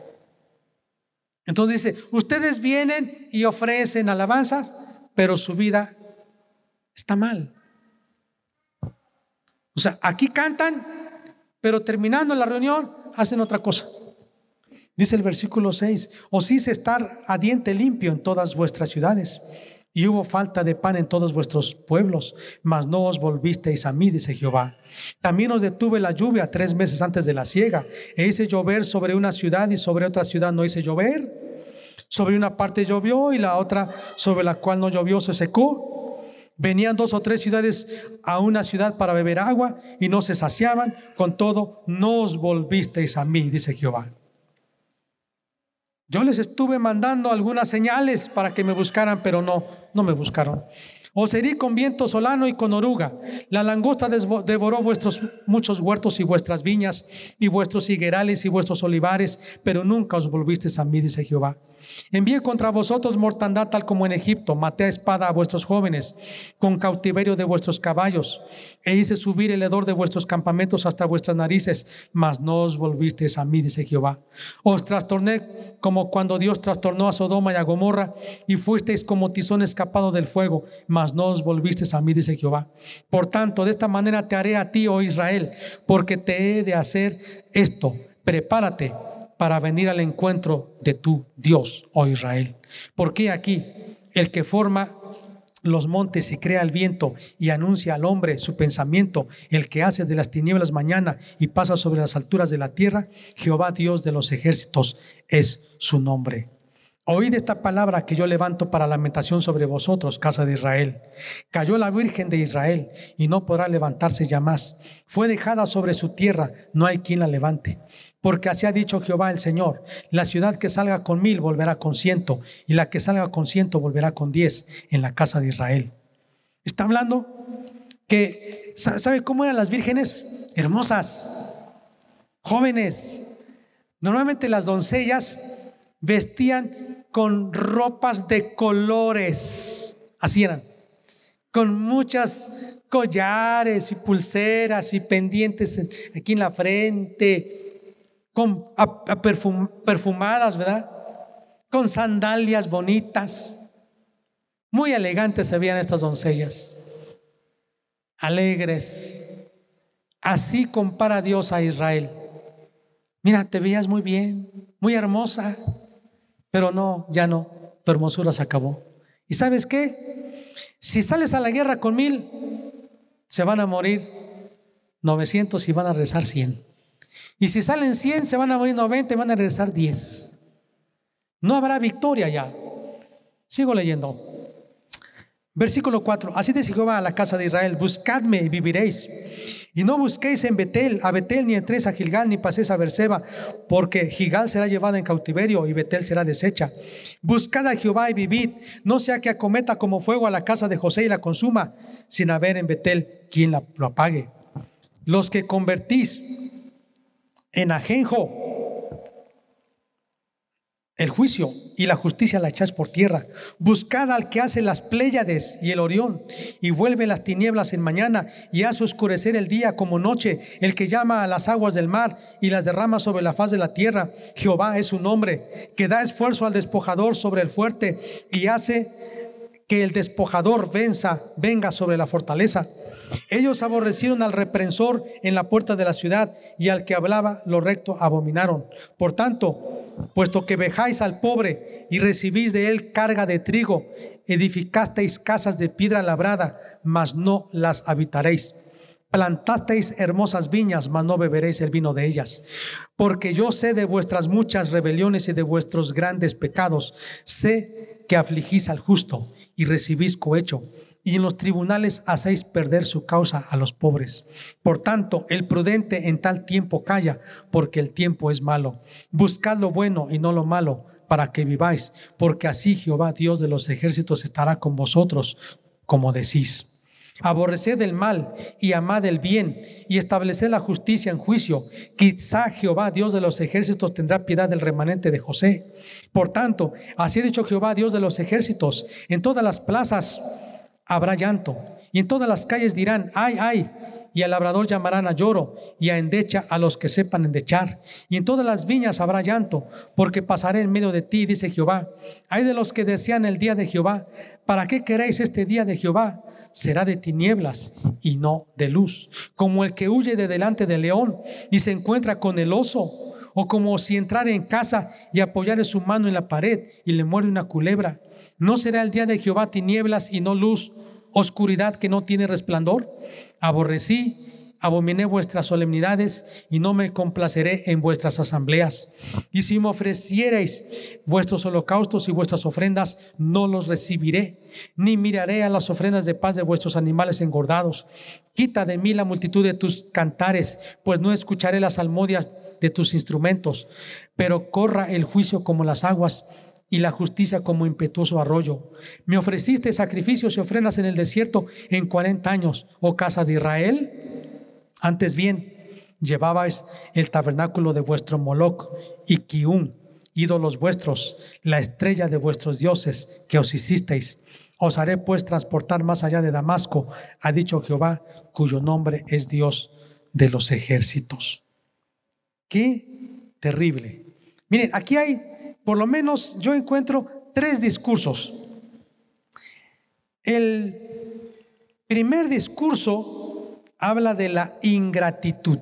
[SPEAKER 2] Entonces dice, ustedes vienen y ofrecen alabanzas, pero su vida está mal. O sea, aquí cantan, pero terminando la reunión hacen otra cosa. Dice el versículo 6, os hice estar a diente limpio en todas vuestras ciudades, y hubo falta de pan en todos vuestros pueblos, mas no os volvisteis a mí, dice Jehová. También os detuve la lluvia tres meses antes de la siega, e hice llover sobre una ciudad y sobre otra ciudad no hice llover. Sobre una parte llovió y la otra sobre la cual no llovió se secó. Venían dos o tres ciudades a una ciudad para beber agua y no se saciaban. Con todo, no os volvisteis a mí, dice Jehová. Yo les estuve mandando algunas señales para que me buscaran, pero no, no me buscaron. Os herí con viento solano y con oruga. La langosta devoró vuestros muchos huertos y vuestras viñas, y vuestros higuerales y vuestros olivares, pero nunca os volvisteis a mí, dice Jehová. Envié contra vosotros mortandad tal como en Egipto, maté a espada a vuestros jóvenes, con cautiverio de vuestros caballos, e hice subir el hedor de vuestros campamentos hasta vuestras narices, mas no os volvisteis a mí, dice Jehová. Os trastorné como cuando Dios trastornó a Sodoma y a Gomorra, y fuisteis como tizón escapado del fuego, mas no os volvisteis a mí, dice Jehová. Por tanto, de esta manera te haré a ti, oh Israel, porque te he de hacer esto. Prepárate para venir al encuentro de tu Dios, oh Israel. Porque aquí el que forma los montes y crea el viento y anuncia al hombre su pensamiento, el que hace de las tinieblas mañana y pasa sobre las alturas de la tierra, Jehová Dios de los ejércitos es su nombre. Oíd esta palabra que yo levanto para lamentación sobre vosotros, casa de Israel. Cayó la Virgen de Israel y no podrá levantarse ya más. Fue dejada sobre su tierra, no hay quien la levante. Porque así ha dicho Jehová el Señor, la ciudad que salga con mil volverá con ciento, y la que salga con ciento volverá con diez en la casa de Israel. Está hablando que, ¿sabe cómo eran las vírgenes? Hermosas, jóvenes. Normalmente las doncellas vestían con ropas de colores, así eran, con muchas collares y pulseras y pendientes aquí en la frente, con, perfumadas, ¿verdad? Con sandalias bonitas. Muy elegantes se veían estas doncellas. Alegres. Así compara Dios a Israel. Mira, te veías muy bien, muy hermosa, pero no, ya no, tu hermosura se acabó. ¿Y sabes qué? Si sales a la guerra con mil, se van a morir 900 y van a rezar 100. Y si salen 100, se van a morir 90 y van a regresar 10. No habrá victoria ya. Sigo leyendo. Versículo 4. Así dice Jehová a la casa de Israel, buscadme y viviréis. Y no busquéis en Betel, a Betel ni entréis a Gilgal ni paséis a Berseba, porque Gilgal será llevada en cautiverio y Betel será deshecha. Buscad a Jehová y vivid, no sea que acometa como fuego a la casa de José y la consuma, sin haber en Betel quien la, lo apague. Los que convertís en ajenjo. El juicio y la justicia la echáis por tierra. Buscad al que hace las Pléyades y el Orión, y vuelve las tinieblas en mañana, y hace oscurecer el día como noche, el que llama a las aguas del mar y las derrama sobre la faz de la tierra. Jehová es su nombre, que da esfuerzo al despojador sobre el fuerte, y hace que el despojador venza, venga sobre la fortaleza. Ellos aborrecieron al reprensor en la puerta de la ciudad y al que hablaba lo recto abominaron. Por tanto, puesto que vejáis al pobre y recibís de él carga de trigo, edificasteis casas de piedra labrada, mas no las habitaréis. Plantasteis hermosas viñas, mas no beberéis el vino de ellas. Porque yo sé de vuestras muchas rebeliones y de vuestros grandes pecados. Sé que afligís al justo y recibís cohecho y en los tribunales hacéis perder su causa a los pobres. Por tanto, el prudente en tal tiempo calla, porque el tiempo es malo. Buscad lo bueno y no lo malo, para que viváis, porque así Jehová, Dios de los ejércitos, estará con vosotros, como decís. Aborreced el mal y amad el bien y estableced la justicia en juicio. Quizá Jehová, Dios de los ejércitos, tendrá piedad del remanente de José. Por tanto, así ha dicho Jehová, Dios de los ejércitos, en todas las plazas habrá llanto. Y en todas las calles dirán, ay, ay. Y al labrador llamarán a lloro y a endecha a los que sepan endechar. Y en todas las viñas habrá llanto, porque pasaré en medio de ti, dice Jehová. Hay de los que desean el día de Jehová. ¿Para qué queréis este día de Jehová? Será de tinieblas y no de luz. Como el que huye de delante del león y se encuentra con el oso o como si entrara en casa y apoyara su mano en la pared y le muere una culebra. ¿No será el día de Jehová tinieblas y no luz, oscuridad que no tiene resplandor? Aborrecí, abominé vuestras solemnidades y no me complaceré en vuestras asambleas. Y si me ofrecierais vuestros holocaustos y vuestras ofrendas, no los recibiré, ni miraré a las ofrendas de paz de vuestros animales engordados. Quita de mí la multitud de tus cantares, pues no escucharé las almodias de tus instrumentos, pero corra el juicio como las aguas y la justicia como impetuoso arroyo. Me ofreciste sacrificios y ofrendas en el desierto en cuarenta años, oh casa de Israel. Antes bien, llevabais el tabernáculo de vuestro Moloch y Kiun, ídolos vuestros, la estrella de vuestros dioses que os hicisteis. Os haré pues transportar más allá de Damasco, ha dicho Jehová, cuyo nombre es Dios de los ejércitos. Qué terrible. Miren, aquí hay, por lo menos yo encuentro tres discursos. El primer discurso habla de la ingratitud.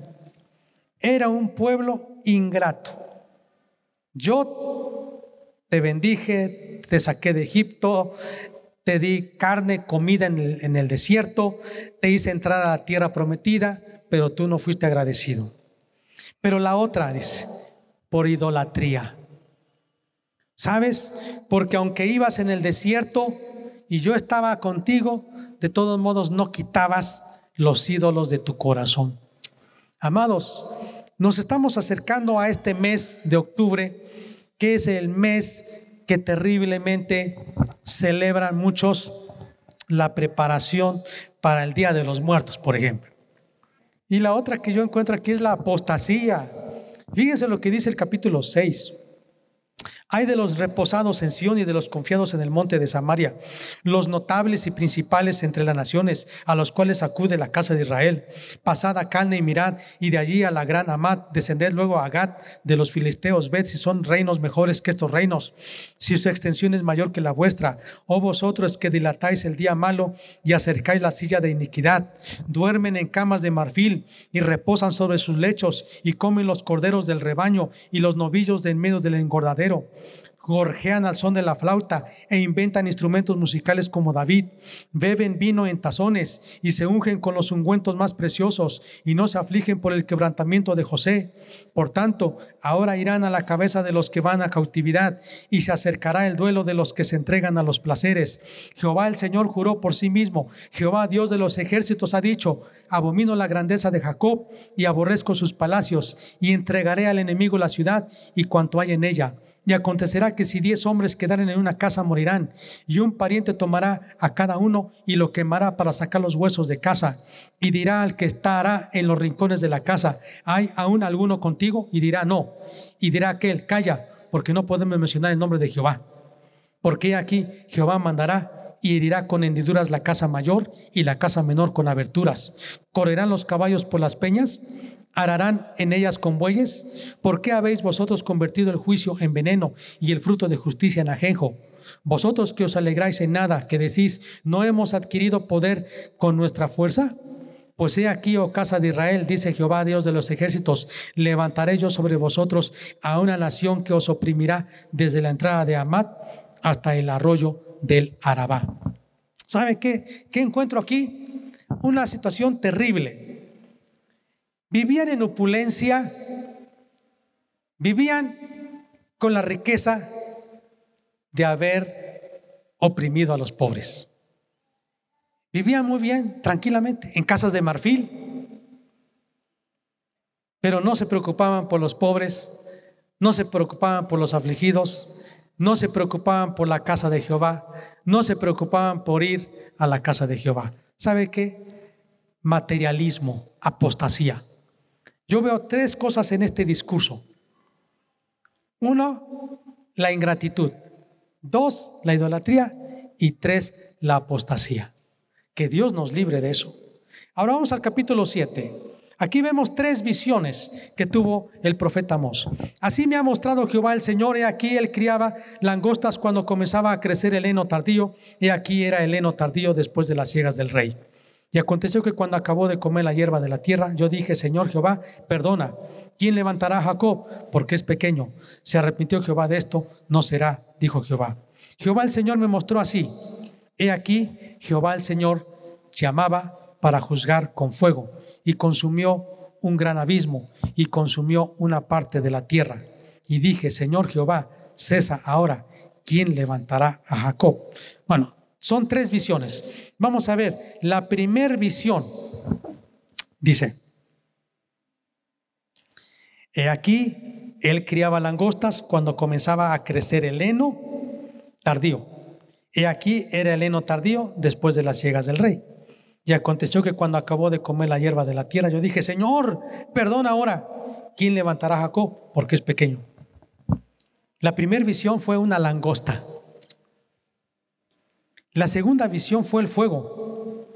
[SPEAKER 2] Era un pueblo ingrato. Yo te bendije, te saqué de Egipto, te di carne, comida en el, en el, desierto, te hice entrar a la tierra prometida, pero tú no fuiste agradecido. Pero la otra dice, por idolatría. ¿Sabes? Porque aunque ibas en el desierto y yo estaba contigo, de todos modos no quitabas los ídolos de tu corazón. Amados, nos estamos acercando a este mes de octubre, que es el mes que terriblemente celebran muchos la preparación para el Día de los Muertos, por ejemplo. Y la otra que yo encuentro aquí es la apostasía. Fíjense lo que dice el capítulo 6. Hay de los reposados en Sión y de los confiados en el monte de Samaria, los notables y principales entre las naciones, a los cuales acude la casa de Israel. Pasad a Calne y mirad, y de allí a la gran Amat, descended luego a Gat de los filisteos, ved si son reinos mejores que estos reinos, si su extensión es mayor que la vuestra, oh vosotros que dilatáis el día malo y acercáis la silla de iniquidad, duermen en camas de marfil y reposan sobre sus lechos, y comen los corderos del rebaño y los novillos de en medio del engordadero gorjean al son de la flauta e inventan instrumentos musicales como David, beben vino en tazones y se ungen con los ungüentos más preciosos y no se afligen por el quebrantamiento de José. Por tanto, ahora irán a la cabeza de los que van a cautividad y se acercará el duelo de los que se entregan a los placeres. Jehová el Señor juró por sí mismo, Jehová Dios de los ejércitos ha dicho, abomino la grandeza de Jacob y aborrezco sus palacios y entregaré al enemigo la ciudad y cuanto hay en ella y acontecerá que si diez hombres quedaren en una casa morirán, y un pariente tomará a cada uno y lo quemará para sacar los huesos de casa, y dirá al que estará en los rincones de la casa, ¿hay aún alguno contigo? Y dirá, no. Y dirá aquel, calla, porque no podemos mencionar el nombre de Jehová. Porque aquí Jehová mandará y herirá con hendiduras la casa mayor y la casa menor con aberturas. Correrán los caballos por las peñas ¿Ararán en ellas con bueyes? ¿Por qué habéis vosotros convertido el juicio en veneno y el fruto de justicia en ajenjo? Vosotros que os alegráis en nada, que decís, ¿no hemos adquirido poder con nuestra fuerza? Pues he aquí, oh casa de Israel, dice Jehová, Dios de los ejércitos, levantaré yo sobre vosotros a una nación que os oprimirá desde la entrada de Amat hasta el arroyo del Arabá. ¿Sabe qué? ¿Qué encuentro aquí? Una situación terrible Vivían en opulencia, vivían con la riqueza de haber oprimido a los pobres. Vivían muy bien, tranquilamente, en casas de marfil, pero no se preocupaban por los pobres, no se preocupaban por los afligidos, no se preocupaban por la casa de Jehová, no se preocupaban por ir a la casa de Jehová. ¿Sabe qué? Materialismo, apostasía. Yo veo tres cosas en este discurso. Uno, la ingratitud. Dos, la idolatría. Y tres, la apostasía. Que Dios nos libre de eso. Ahora vamos al capítulo 7. Aquí vemos tres visiones que tuvo el profeta Amós. Así me ha mostrado Jehová el Señor, y aquí él criaba langostas cuando comenzaba a crecer el heno tardío, y aquí era el heno tardío después de las ciegas del rey. Y aconteció que cuando acabó de comer la hierba de la tierra, yo dije, Señor Jehová, perdona. ¿Quién levantará a Jacob? Porque es pequeño. Se arrepintió Jehová de esto, no será, dijo Jehová. Jehová el Señor me mostró así. He aquí, Jehová el Señor llamaba para juzgar con fuego y consumió un gran abismo y consumió una parte de la tierra. Y dije, Señor Jehová, cesa ahora. ¿Quién levantará a Jacob? Bueno, son tres visiones. Vamos a ver, la primera visión dice, he aquí, él criaba langostas cuando comenzaba a crecer el heno tardío. Y aquí era el heno tardío después de las llegas del rey. Y aconteció que cuando acabó de comer la hierba de la tierra, yo dije, Señor, perdona ahora. ¿Quién levantará a Jacob? Porque es pequeño. La primera visión fue una langosta. La segunda visión fue el fuego.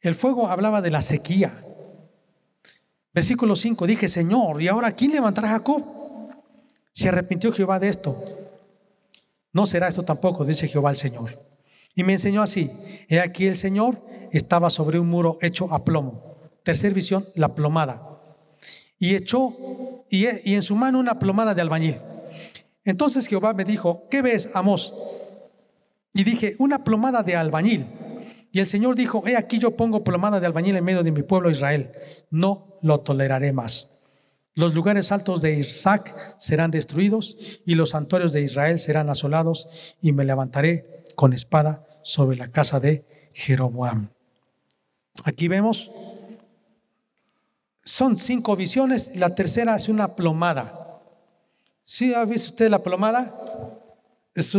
[SPEAKER 2] El fuego hablaba de la sequía. Versículo 5, dije, Señor, ¿y ahora quién levantará Jacob? Se arrepintió Jehová de esto. No será esto tampoco, dice Jehová el Señor. Y me enseñó así, he aquí el Señor estaba sobre un muro hecho a plomo. Tercer visión, la plomada. Y echó, y, y en su mano una plomada de albañil. Entonces Jehová me dijo, ¿qué ves, Amos? Y dije, una plomada de albañil. Y el Señor dijo, he aquí yo pongo plomada de albañil en medio de mi pueblo Israel. No lo toleraré más. Los lugares altos de Isaac serán destruidos y los santuarios de Israel serán asolados y me levantaré con espada sobre la casa de Jeroboam. Aquí vemos, son cinco visiones, la tercera es una plomada. ¿Sí ha visto usted la plomada? Es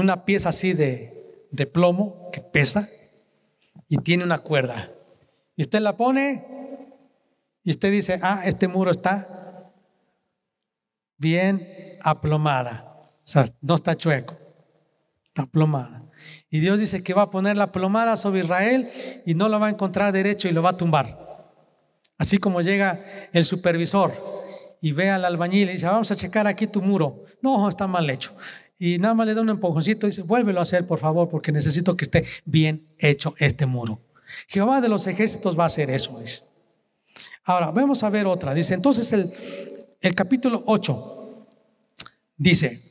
[SPEAKER 2] una pieza así de, de plomo que pesa y tiene una cuerda. Y usted la pone y usted dice, ah, este muro está bien aplomada. O sea, no está chueco, está aplomada. Y Dios dice que va a poner la plomada sobre Israel y no lo va a encontrar derecho y lo va a tumbar. Así como llega el supervisor y ve al albañil y dice, vamos a checar aquí tu muro. No, está mal hecho. Y nada más le da un empujoncito y dice, vuélvelo a hacer, por favor, porque necesito que esté bien hecho este muro. Jehová de los ejércitos va a hacer eso, dice. Ahora, vamos a ver otra. Dice, entonces el, el capítulo 8 dice,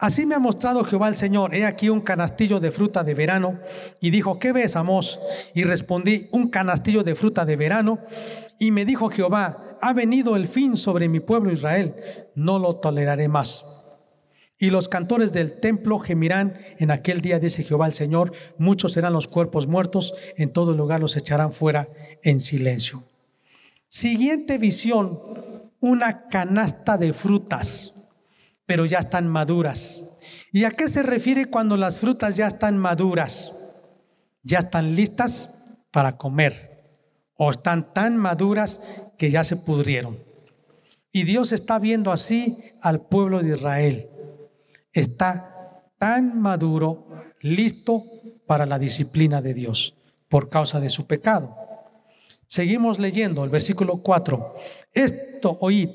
[SPEAKER 2] Así me ha mostrado Jehová el Señor, he aquí un canastillo de fruta de verano. Y dijo, ¿qué ves, Amos? Y respondí, un canastillo de fruta de verano. Y me dijo Jehová, ha venido el fin sobre mi pueblo Israel, no lo toleraré más. Y los cantores del templo gemirán en aquel día, dice Jehová el Señor, muchos serán los cuerpos muertos, en todo lugar los echarán fuera en silencio. Siguiente visión, una canasta de frutas, pero ya están maduras. ¿Y a qué se refiere cuando las frutas ya están maduras? Ya están listas para comer o están tan maduras que ya se pudrieron. Y Dios está viendo así al pueblo de Israel. Está tan maduro, listo para la disciplina de Dios por causa de su pecado. Seguimos leyendo el versículo 4. Esto oíd,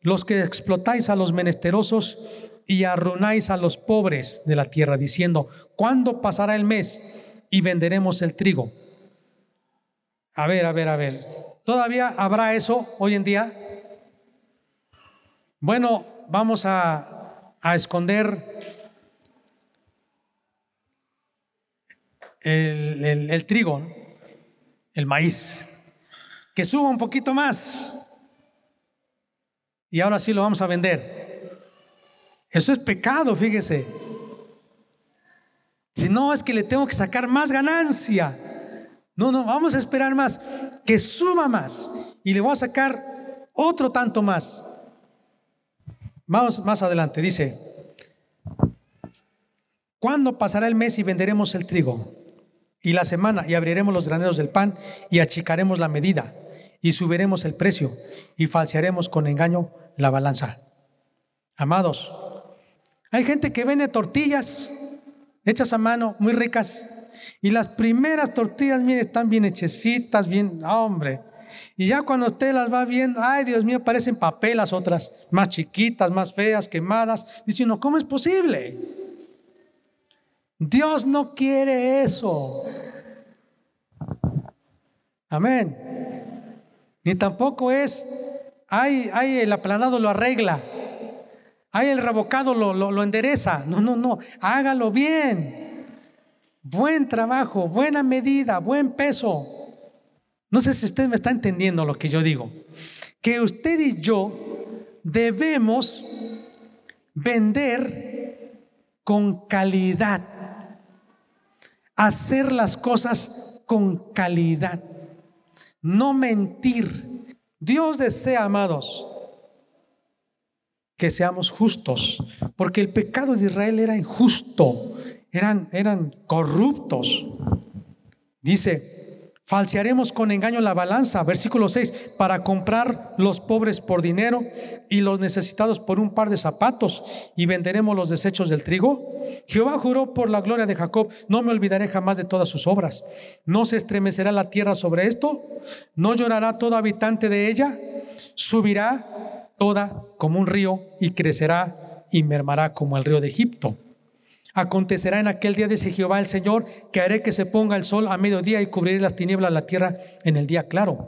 [SPEAKER 2] los que explotáis a los menesterosos y arruináis a los pobres de la tierra, diciendo, ¿cuándo pasará el mes y venderemos el trigo? A ver, a ver, a ver. ¿Todavía habrá eso hoy en día? Bueno, vamos a, a esconder el, el, trigo, el maíz que suba un poquito más. Y ahora sí lo vamos a vender. Eso es pecado, fíjese. Si no, es que le tengo que sacar más ganancia. No, no, vamos a esperar más. Que suba más. Y le voy a sacar otro tanto más. Vamos más adelante. Dice, ¿cuándo pasará el mes y venderemos el trigo? Y la semana y abriremos los graneros del pan y achicaremos la medida y subiremos el precio y falsearemos con engaño la balanza. Amados, hay gente que vende tortillas hechas a mano, muy ricas, y las primeras tortillas, mire, están bien hechecitas, bien, hombre. Y ya cuando usted las va viendo, ay Dios mío, parecen papel las otras, más chiquitas, más feas, quemadas. Dice uno, ¿cómo es posible? Dios no quiere eso. Amén. Ni tampoco es, ay, ay, el aplanado lo arregla, ay, el revocado lo, lo, endereza. No, no, no, hágalo bien. Buen trabajo, buena medida, buen peso. No sé si usted me está entendiendo lo que yo digo. Que usted y yo debemos vender con calidad, hacer las cosas con calidad no mentir. Dios desea, amados, que seamos justos, porque el pecado de Israel era injusto, eran, eran corruptos. Dice, falsearemos con engaño la balanza, versículo 6, para comprar los pobres por dinero y los necesitados por un par de zapatos y venderemos los desechos del trigo. Jehová juró por la gloria de Jacob, no me olvidaré jamás de todas sus obras. No se estremecerá la tierra sobre esto, no llorará todo habitante de ella, subirá toda como un río y crecerá y mermará como el río de Egipto. Acontecerá en aquel día, dice Jehová el Señor, que haré que se ponga el sol a mediodía y cubriré las tinieblas la tierra en el día claro.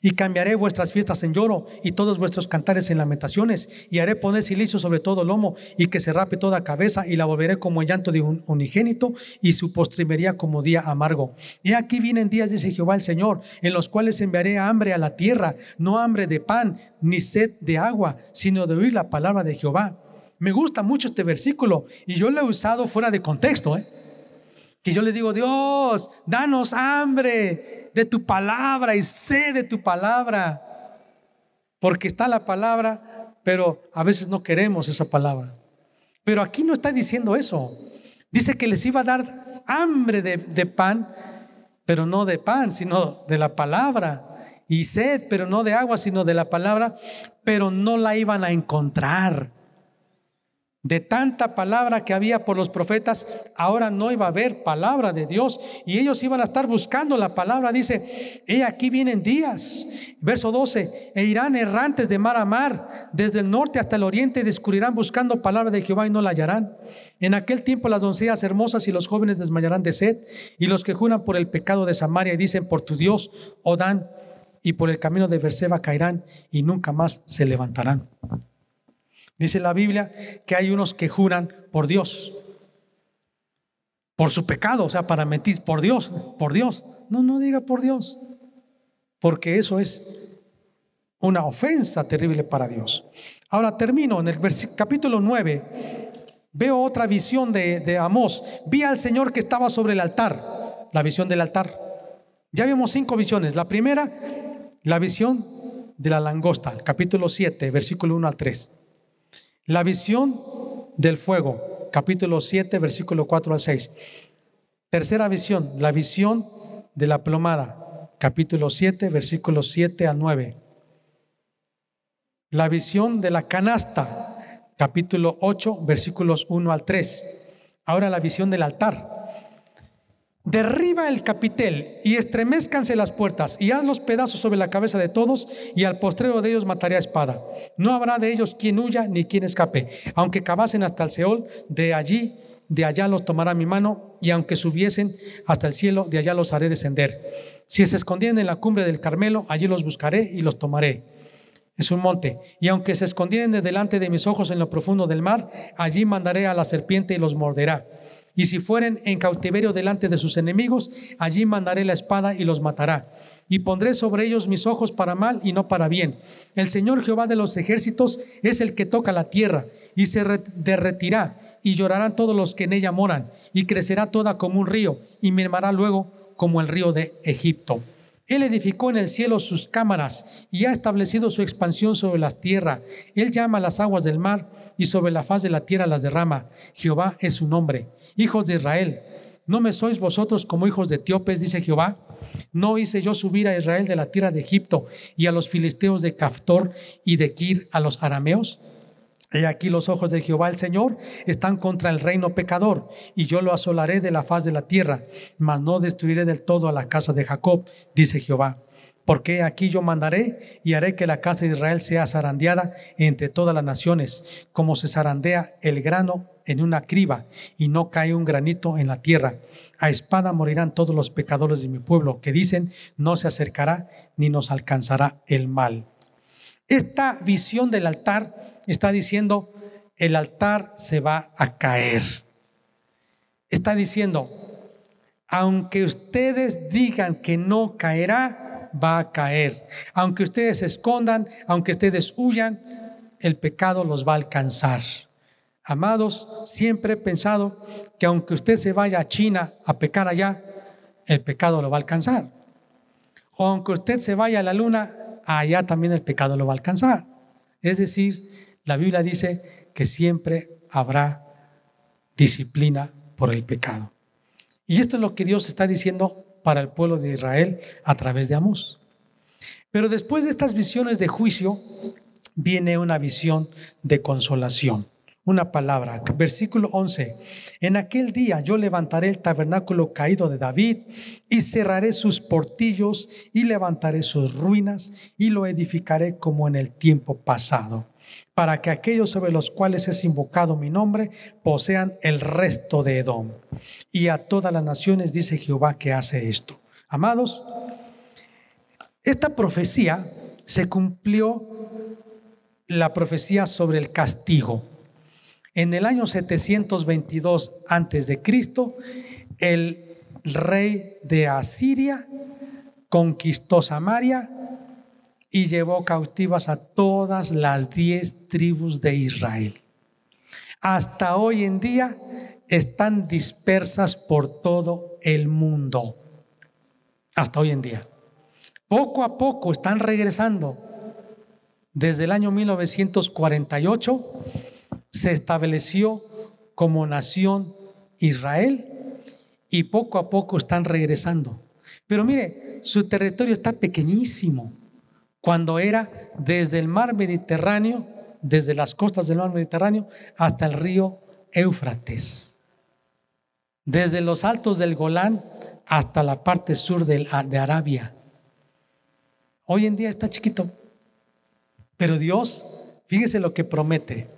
[SPEAKER 2] Y cambiaré vuestras fiestas en lloro y todos vuestros cantares en lamentaciones. Y haré poner silicio sobre todo lomo y que se rape toda cabeza y la volveré como el llanto de un unigénito y su postrimería como día amargo. Y aquí vienen días, dice Jehová el Señor, en los cuales enviaré hambre a la tierra, no hambre de pan ni sed de agua, sino de oír la palabra de Jehová. Me gusta mucho este versículo y yo lo he usado fuera de contexto. ¿eh? Que yo le digo, Dios, danos hambre de tu palabra y sed de tu palabra. Porque está la palabra, pero a veces no queremos esa palabra. Pero aquí no está diciendo eso. Dice que les iba a dar hambre de, de pan, pero no de pan, sino de la palabra. Y sed, pero no de agua, sino de la palabra, pero no la iban a encontrar de tanta palabra que había por los profetas, ahora no iba a haber palabra de Dios y ellos iban a estar buscando la palabra. Dice, he aquí vienen días. Verso 12, e irán errantes de mar a mar, desde el norte hasta el oriente, descubrirán buscando palabra de Jehová y no la hallarán. En aquel tiempo las doncellas hermosas y los jóvenes desmayarán de sed y los que juran por el pecado de Samaria y dicen por tu Dios, Odán, y por el camino de Berseba caerán y nunca más se levantarán. Dice la Biblia que hay unos que juran por Dios, por su pecado, o sea, para mentir, por Dios, por Dios. No, no diga por Dios, porque eso es una ofensa terrible para Dios. Ahora termino en el capítulo 9. Veo otra visión de, de Amós. Vi al Señor que estaba sobre el altar, la visión del altar. Ya vimos cinco visiones. La primera, la visión de la langosta, capítulo 7, versículo 1 al 3. La visión del fuego, capítulo 7, versículo 4 al 6. Tercera visión, la visión de la plomada, capítulo 7, versículos 7 al 9. La visión de la canasta, capítulo 8, versículos 1 al 3. Ahora la visión del altar, Derriba el capitel y estremezcanse las puertas y haz los pedazos sobre la cabeza de todos y al postrero de ellos mataré a espada. No habrá de ellos quien huya ni quien escape. Aunque cavasen hasta el Seol, de allí, de allá los tomará mi mano y aunque subiesen hasta el cielo, de allá los haré descender. Si se escondieren en la cumbre del Carmelo, allí los buscaré y los tomaré. Es un monte. Y aunque se escondieren de delante de mis ojos en lo profundo del mar, allí mandaré a la serpiente y los morderá. Y si fueren en cautiverio delante de sus enemigos, allí mandaré la espada y los matará. Y pondré sobre ellos mis ojos para mal y no para bien. El Señor Jehová de los ejércitos es el que toca la tierra y se derretirá y llorarán todos los que en ella moran y crecerá toda como un río y mermará luego como el río de Egipto. Él edificó en el cielo sus cámaras y ha establecido su expansión sobre las tierras. Él llama las aguas del mar y sobre la faz de la tierra las derrama. Jehová es su nombre. Hijos de Israel, ¿no me sois vosotros como hijos de etíopes, dice Jehová? ¿No hice yo subir a Israel de la tierra de Egipto y a los filisteos de Caftor y de Kir a los arameos? He aquí los ojos de Jehová el Señor están contra el reino pecador, y yo lo asolaré de la faz de la tierra, mas no destruiré del todo a la casa de Jacob, dice Jehová. Porque aquí yo mandaré y haré que la casa de Israel sea zarandeada entre todas las naciones, como se zarandea el grano en una criba y no cae un granito en la tierra. A espada morirán todos los pecadores de mi pueblo, que dicen, no se acercará ni nos alcanzará el mal. Esta visión del altar está diciendo, el altar se va a caer. Está diciendo, aunque ustedes digan que no caerá, va a caer. Aunque ustedes se escondan, aunque ustedes huyan, el pecado los va a alcanzar. Amados, siempre he pensado que aunque usted se vaya a China a pecar allá, el pecado lo va a alcanzar. O aunque usted se vaya a la luna, allá también el pecado lo va a alcanzar. Es decir, La Biblia dice que siempre habrá disciplina por el pecado. Y esto es lo que Dios está diciendo para el pueblo de Israel a través de Amós. Pero después de estas visiones de juicio, viene una visión de consolación. Una palabra, versículo 11. En aquel día yo levantaré el tabernáculo caído de David y cerraré sus portillos y levantaré sus ruinas y lo edificaré como en el tiempo pasado, para que aquellos sobre los cuales es invocado mi nombre posean el resto de Edom. Y a todas las naciones dice Jehová que hace esto. Amados, esta profecía se cumplió la profecía sobre el castigo. En el año 722 antes de Cristo, el rey de Asiria conquistó Samaria y llevó cautivas a todas las diez tribus de Israel. Hasta hoy en día están dispersas por todo el mundo. Hasta hoy en día. Poco a poco están regresando desde el año 1948 se estableció como nación Israel y poco a poco están regresando. Pero mire, su territorio está pequeñísimo. Cuando era desde el mar Mediterráneo, desde las costas del mar Mediterráneo hasta el río Éufrates. Desde los altos del Golán hasta la parte sur de Arabia. Hoy en día está chiquito. Pero Dios, fíjese lo que promete.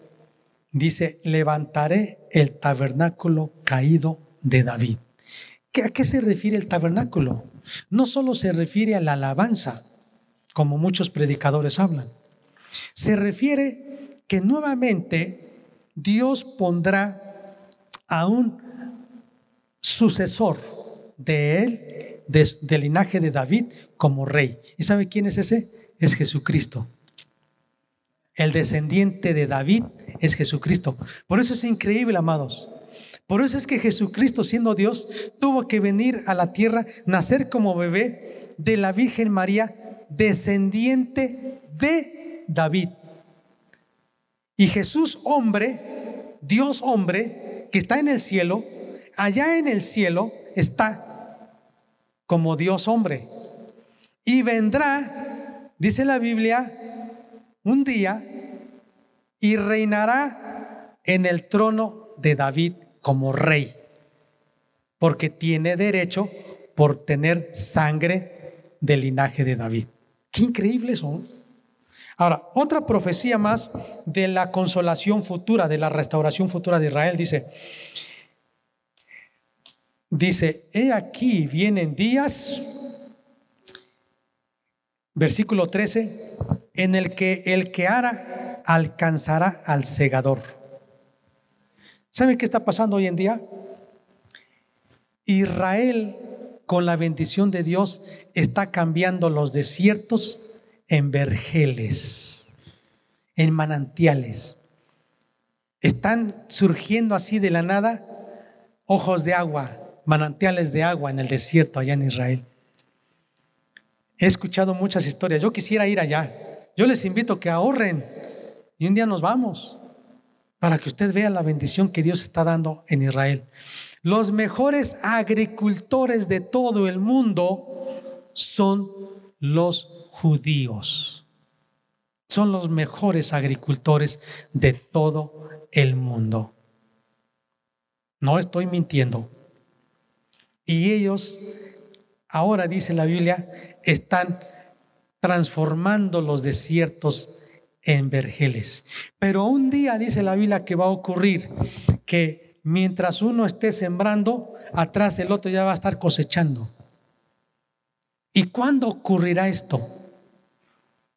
[SPEAKER 2] Dice, levantaré el tabernáculo caído de David. ¿A qué se refiere el tabernáculo? No solo se refiere a la alabanza, como muchos predicadores hablan. Se refiere que nuevamente Dios pondrá a un sucesor de él, del linaje de David, como rey. ¿Y sabe quién es ese? Es Jesucristo. El descendiente de David es Jesucristo. Por eso es increíble, amados. Por eso es que Jesucristo, siendo Dios, tuvo que venir a la tierra, nacer como bebé de la Virgen María, descendiente de David. Y Jesús hombre, Dios hombre, que está en el cielo, allá en el cielo está como Dios hombre. Y vendrá, dice la Biblia, un día y reinará en el trono de David como rey, porque tiene derecho por tener sangre del linaje de David. Qué increíble son. Ahora, otra profecía más de la consolación futura, de la restauración futura de Israel, dice, dice, he aquí vienen días, versículo 13, en el que el que hará alcanzará al segador. ¿Saben qué está pasando hoy en día? Israel, con la bendición de Dios, está cambiando los desiertos en vergeles, en manantiales. Están surgiendo así de la nada ojos de agua, manantiales de agua en el desierto allá en Israel. He escuchado muchas historias. Yo quisiera ir allá. Yo les invito a que ahorren y un día nos vamos para que usted vea la bendición que Dios está dando en Israel. Los mejores agricultores de todo el mundo son los judíos. Son los mejores agricultores de todo el mundo. No estoy mintiendo. Y ellos, ahora dice la Biblia, están transformando los desiertos en vergeles. Pero un día dice la Biblia que va a ocurrir que mientras uno esté sembrando, atrás el otro ya va a estar cosechando. ¿Y cuándo ocurrirá esto?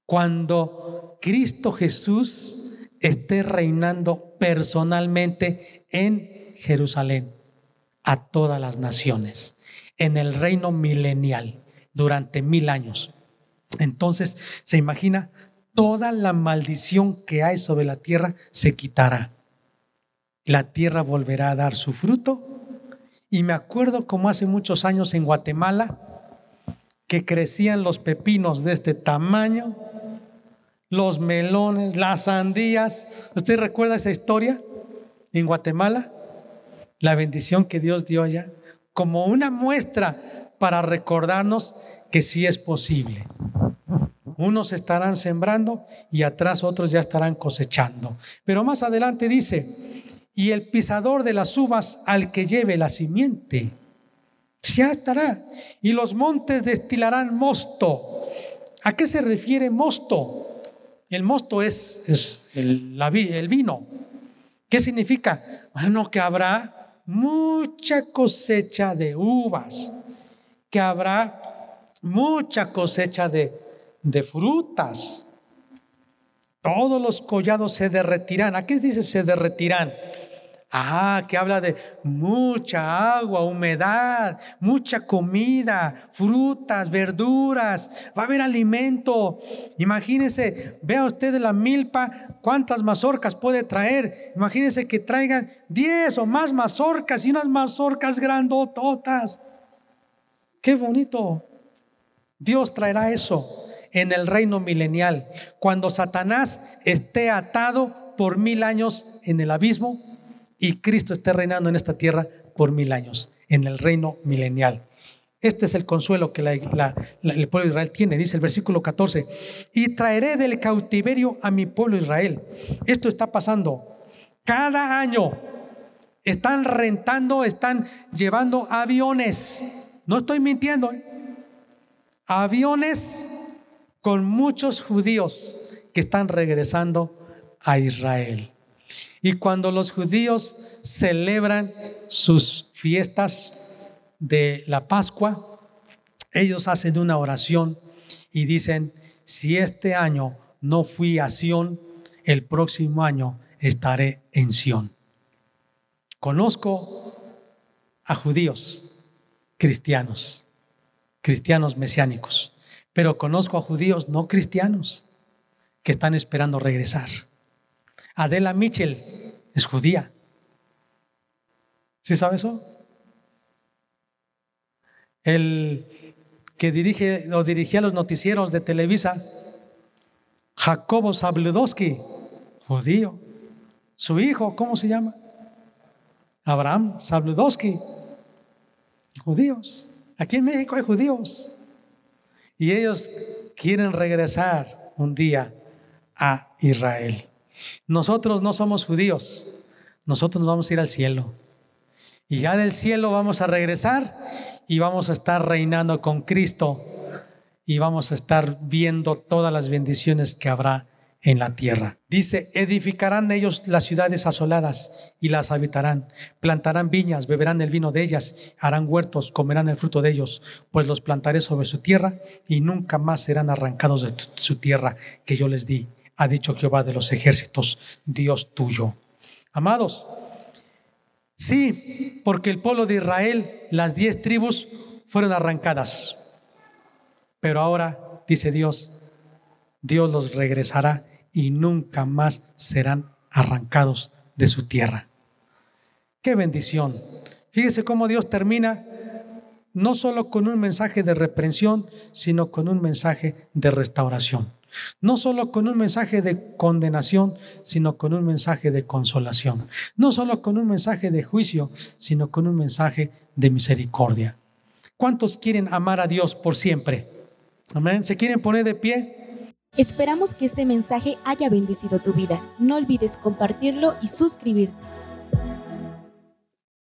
[SPEAKER 2] Cuando Cristo Jesús esté reinando personalmente en Jerusalén a todas las naciones, en el reino milenial, durante mil años. Entonces, ¿se imagina toda la maldición que hay sobre la tierra se quitará. La tierra volverá a dar su fruto. Y me acuerdo como hace muchos años en Guatemala, que crecían los pepinos de este tamaño, los melones, las sandías. ¿Usted recuerda esa historia en Guatemala? La bendición que Dios dio allá, como una muestra para recordarnos que sí es posible. Unos estarán sembrando y atrás otros ya estarán cosechando. Pero más adelante dice, y el pisador de las uvas al que lleve la simiente, ya estará. Y los montes destilarán mosto. ¿A qué se refiere mosto? El mosto es, el vino. ¿Qué significa? Bueno, que habrá mucha cosecha de uvas, que habrá mucha cosecha de, de frutas. Todos los collados se derretirán. ¿A qué dice se derretirán? Ah, que habla de mucha agua, humedad, mucha comida, frutas, verduras, va a haber alimento. Imagínese, vea usted la milpa, cuántas mazorcas puede traer. Imagínese que traigan 10 o más mazorcas y unas mazorcas grandototas. Qué bonito. Dios traerá eso en el reino milenial, cuando Satanás esté atado por mil años en el abismo y Cristo esté reinando en esta tierra por mil años, en el reino milenial. Este es el consuelo que el pueblo de Israel tiene, dice el versículo 14. Y traeré del cautiverio a mi pueblo Israel. Esto está pasando. Cada año están rentando, están llevando aviones. No estoy mintiendo. ¿eh? Aviones con muchos judíos que están regresando a Israel. Y cuando los judíos celebran sus fiestas de la Pascua, ellos hacen una oración y dicen, si este año no fui a Sión, el próximo año estaré en Sión. Conozco a judíos cristianos, cristianos mesiánicos, pero conozco a judíos no cristianos que están esperando regresar. Adela Mitchell es judía. ¿Sí sabe eso? El que dirige o dirigía los noticieros de Televisa, Jacobo Zabludowski, judío. Su hijo, ¿cómo se llama? Abraham Zabludowski, judíos. Aquí en México hay judíos. Y ellos quieren regresar un día a Israel. Nosotros no somos judíos, nosotros nos vamos a ir al cielo. Y ya del cielo vamos a regresar y vamos a estar reinando con Cristo y vamos a estar viendo todas las bendiciones que habrá en la tierra. Dice, edificarán ellos las ciudades asoladas y las habitarán, plantarán viñas, beberán el vino de ellas, harán huertos, comerán el fruto de ellos, pues los plantaré sobre su tierra y nunca más serán arrancados de su tierra que yo les di ha dicho Jehová de los ejércitos, Dios tuyo. Amados, sí, porque el pueblo de Israel, las diez tribus, fueron arrancadas. Pero ahora, dice Dios, Dios los regresará y nunca más serán arrancados de su tierra. Qué bendición. Fíjese cómo Dios termina no solo con un mensaje de reprensión, sino con un mensaje de restauración. No solo con un mensaje de condenación, sino con un mensaje de consolación. No solo con un mensaje de juicio, sino con un mensaje de misericordia. ¿Cuántos quieren amar a Dios por siempre? Amén. ¿Se quieren poner de pie?
[SPEAKER 1] Esperamos que este mensaje haya bendecido tu vida. No olvides compartirlo y suscribirte.